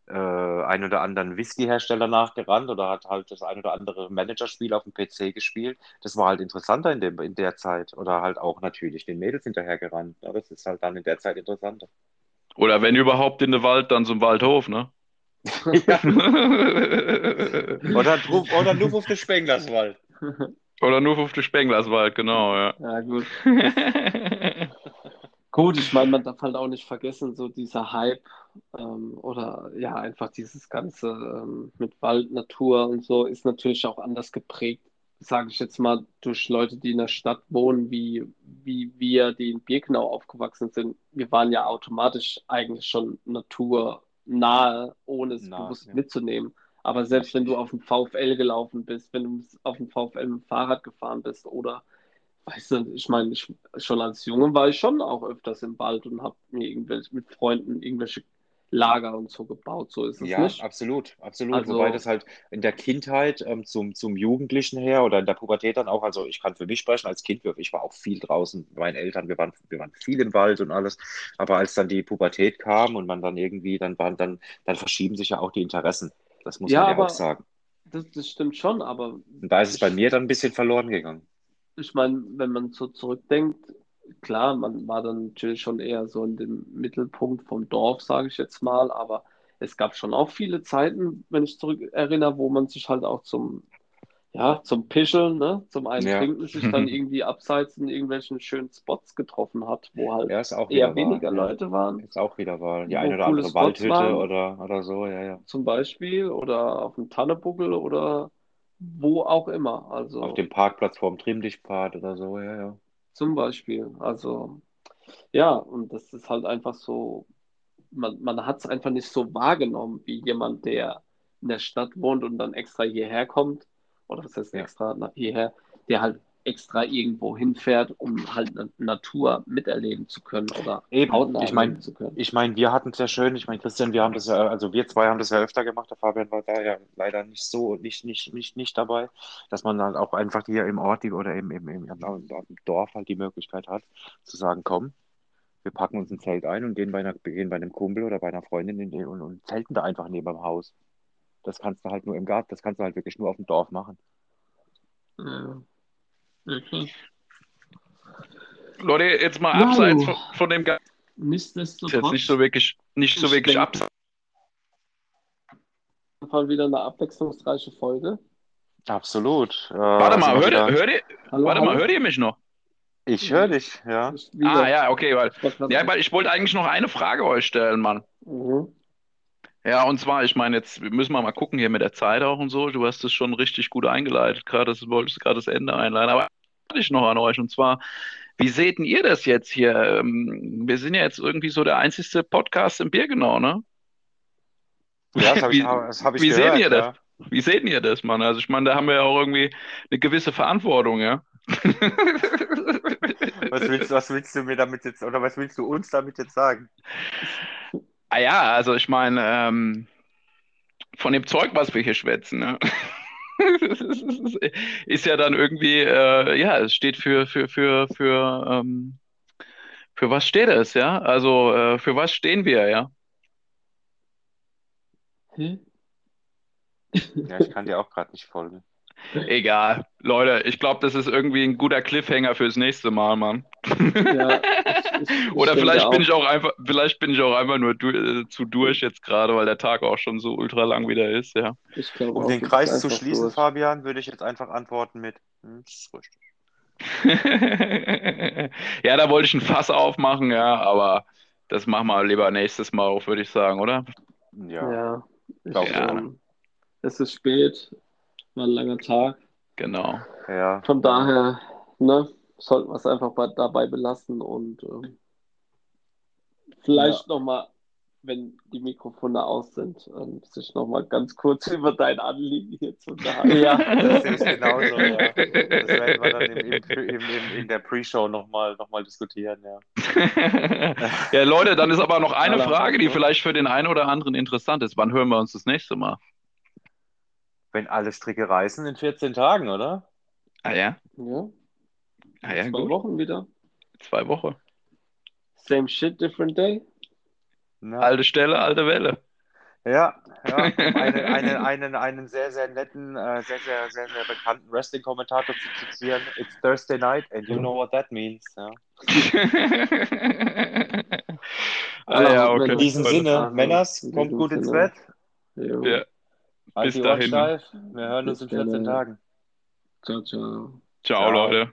äh, ein oder anderen Whisky-Hersteller nachgerannt oder hat halt das ein oder andere Managerspiel auf dem PC gespielt. Das war halt interessanter in dem, in der Zeit. Oder halt auch natürlich den Mädels hinterhergerannt. Ja, das ist halt dann in der Zeit interessanter. Oder wenn überhaupt in den Wald, dann zum Waldhof, ne? Ja. Oder, oder nur auf den Spenglerswald. Oder nur auf den Spenglerswald, genau, ja. Ja, gut. Gut, ich meine, man darf halt auch nicht vergessen, so dieser Hype ähm, oder ja, einfach dieses Ganze ähm, mit Wald, Natur und so ist natürlich auch anders geprägt, sage ich jetzt mal, durch Leute, die in der Stadt wohnen, wie, wie wir, die in Birkenau aufgewachsen sind. Wir waren ja automatisch eigentlich schon naturnahe, ohne es Nah, bewusst ja. mitzunehmen. Aber selbst wenn du auf dem VfL gelaufen bist, wenn du auf dem VfL mit dem Fahrrad gefahren bist oder Weißt du, ich meine, ich, schon als Junge war ich schon auch öfters im Wald und habe mir irgendwelche mit Freunden irgendwelche Lager und so gebaut. So ist es Ja, nicht. absolut, absolut. Also- Wobei das halt in der Kindheit ähm, zum, zum Jugendlichen her oder in der Pubertät dann auch, also ich kann für mich sprechen als Kind, ich war auch viel draußen mit meinen Eltern, wir waren, wir waren viel im Wald und alles. Aber als dann die Pubertät kam und man dann irgendwie, dann waren dann, dann verschieben sich ja auch die Interessen. Das muss Ja, man ja aber- auch sagen. Das, das stimmt schon, aber Und da ist es bei mir dann ein bisschen verloren gegangen. ich meine, wenn man so zurückdenkt, klar, man war dann natürlich schon eher so in dem Mittelpunkt vom Dorf, sage ich jetzt mal, aber es gab schon auch viele Zeiten, wenn ich zurück erinnere, wo man sich halt auch zum, ja, zum Pischeln, ne, zum Eintrinken sich dann irgendwie abseits in irgendwelchen schönen Spots getroffen hat, wo halt Ja, eher wahr. weniger Ja. Leute waren, Ist auch wieder wahr. Die eine oder andere Spots Waldhütte waren. oder, oder so, ja, ja. zum Beispiel, oder auf dem Tannebuckel oder wo auch immer. Also Auf dem Parkplatz vorm Trimmdichtpfad oder so, ja, ja. Zum Beispiel. Also, ja, und das ist halt einfach so, man, man hat es einfach nicht so wahrgenommen, wie jemand, der in der Stadt wohnt und dann extra hierher kommt, oder was heißt Ja. extra nach hierher, der halt extra irgendwo hinfährt, um halt Na- Natur miterleben zu können oder Eben, hautnah ich mein, zu können. Ich meine, wir hatten es ja schön. Ich meine, Christian, wir haben das ja, also wir zwei haben das ja öfter gemacht. Der Fabian war da ja leider nicht so, nicht, nicht, nicht, nicht dabei, dass man dann auch einfach hier im Ort die, oder im, im, im, im Dorf halt die Möglichkeit hat, zu sagen, komm, wir packen uns ein Zelt ein und gehen bei, einer, gehen bei einem Kumpel oder bei einer Freundin in, und, und zelten da einfach neben dem Haus. Das kannst du halt nur im Garten, das kannst du halt wirklich nur auf dem Dorf machen. Ja. Okay. Leute, jetzt mal abseits von, von dem Ganzen, ist jetzt nicht so wirklich, nicht so Ich wirklich abseits. Fall wieder eine abwechslungsreiche Folge. Absolut. Äh, Warte mal, hört ihr, hört ihr, Hallo, warte mal, hallo? hört ihr mich noch? Ich höre dich, ja. Ah, ja, okay, weil, ja, weil ich wollte eigentlich noch eine Frage euch stellen, Mann. Mhm. Ja, und zwar, ich meine, jetzt müssen wir mal gucken hier mit der Zeit auch und so. Du hast es schon richtig gut eingeleitet, gerade das wolltest gerade das Ende einleiten. Aber ich noch an euch und zwar, wie seht denn ihr das jetzt hier? Ähm, Wir sind ja jetzt irgendwie so der einzigste Podcast im Birgenau, ne? Ja, das habe ich, Wie- das hab ich wie gehört, sehen ihr das? ja. Wie seht ihr das, Mann? Also ich meine, da haben wir ja auch irgendwie eine gewisse Verantwortung, ja? Was willst, was willst du mir damit jetzt, oder was willst du uns damit jetzt sagen? Ah ja, also ich meine, ähm, von dem Zeug, was wir hier schwätzen, ne? ist ja dann irgendwie, äh, ja, es steht für, für, für, für, ähm, für was steht es, ja? Also äh, für was stehen wir, ja? Hä? Ja, ich kann dir auch gerade nicht folgen. Egal. Leute, ich glaube, das ist irgendwie ein guter Cliffhanger fürs nächste Mal, Mann. Ja, ich, ich, ich Oder denke vielleicht bin auch. ich auch einfach, vielleicht bin ich auch einfach nur du, äh, zu durch jetzt gerade, weil der Tag auch schon so ultra lang wieder ist, ja. Ich Um auch, den Kreis zu schließen, durch. Fabian, würde ich jetzt einfach antworten mit, hm, das ist richtig. Ja, da wollte ich ein Fass aufmachen, ja, aber das machen wir lieber nächstes Mal auf, würde ich sagen, oder? Ja. Ja, ich, ich ähm, es ist spät, war ein langer Tag. Genau. ja. Von daher, ne, sollten wir es einfach bei, dabei belassen und ähm, vielleicht nochmal, wenn die Mikrofone aus sind, ähm, sich nochmal ganz kurz über dein Anliegen hier zu unterhalten. Ja, das sehe ich genauso, ja. Das werden wir dann im, im, im, in der Pre-Show nochmal noch mal diskutieren, ja. Ja, Leute, dann ist aber noch eine Frage, die vielleicht für den einen oder anderen interessant ist. Wann hören wir uns das nächste Mal? Wenn alle Stricke reißen, in 14 Tagen, oder? Ah ja? Ja, Ah ja, zwei gut. Wochen wieder. Zwei Wochen. Same shit, different day. Na, Alte Stelle, alte Welle. Ja, ja, um einen, einen, einen, einen sehr, sehr netten, äh, sehr, sehr, sehr, sehr bekannten Wrestling-Kommentator zu zitieren. It's Thursday night and you know what that means. Ja. Ah ja, Wenn okay. In diesem Sinne, also, Männers, kommt gut ins. Bett. Ja. Bis die dahin. Steif. Wir hören uns in 14 Tagen. Ciao, ciao. Ciao, ciao. Leute.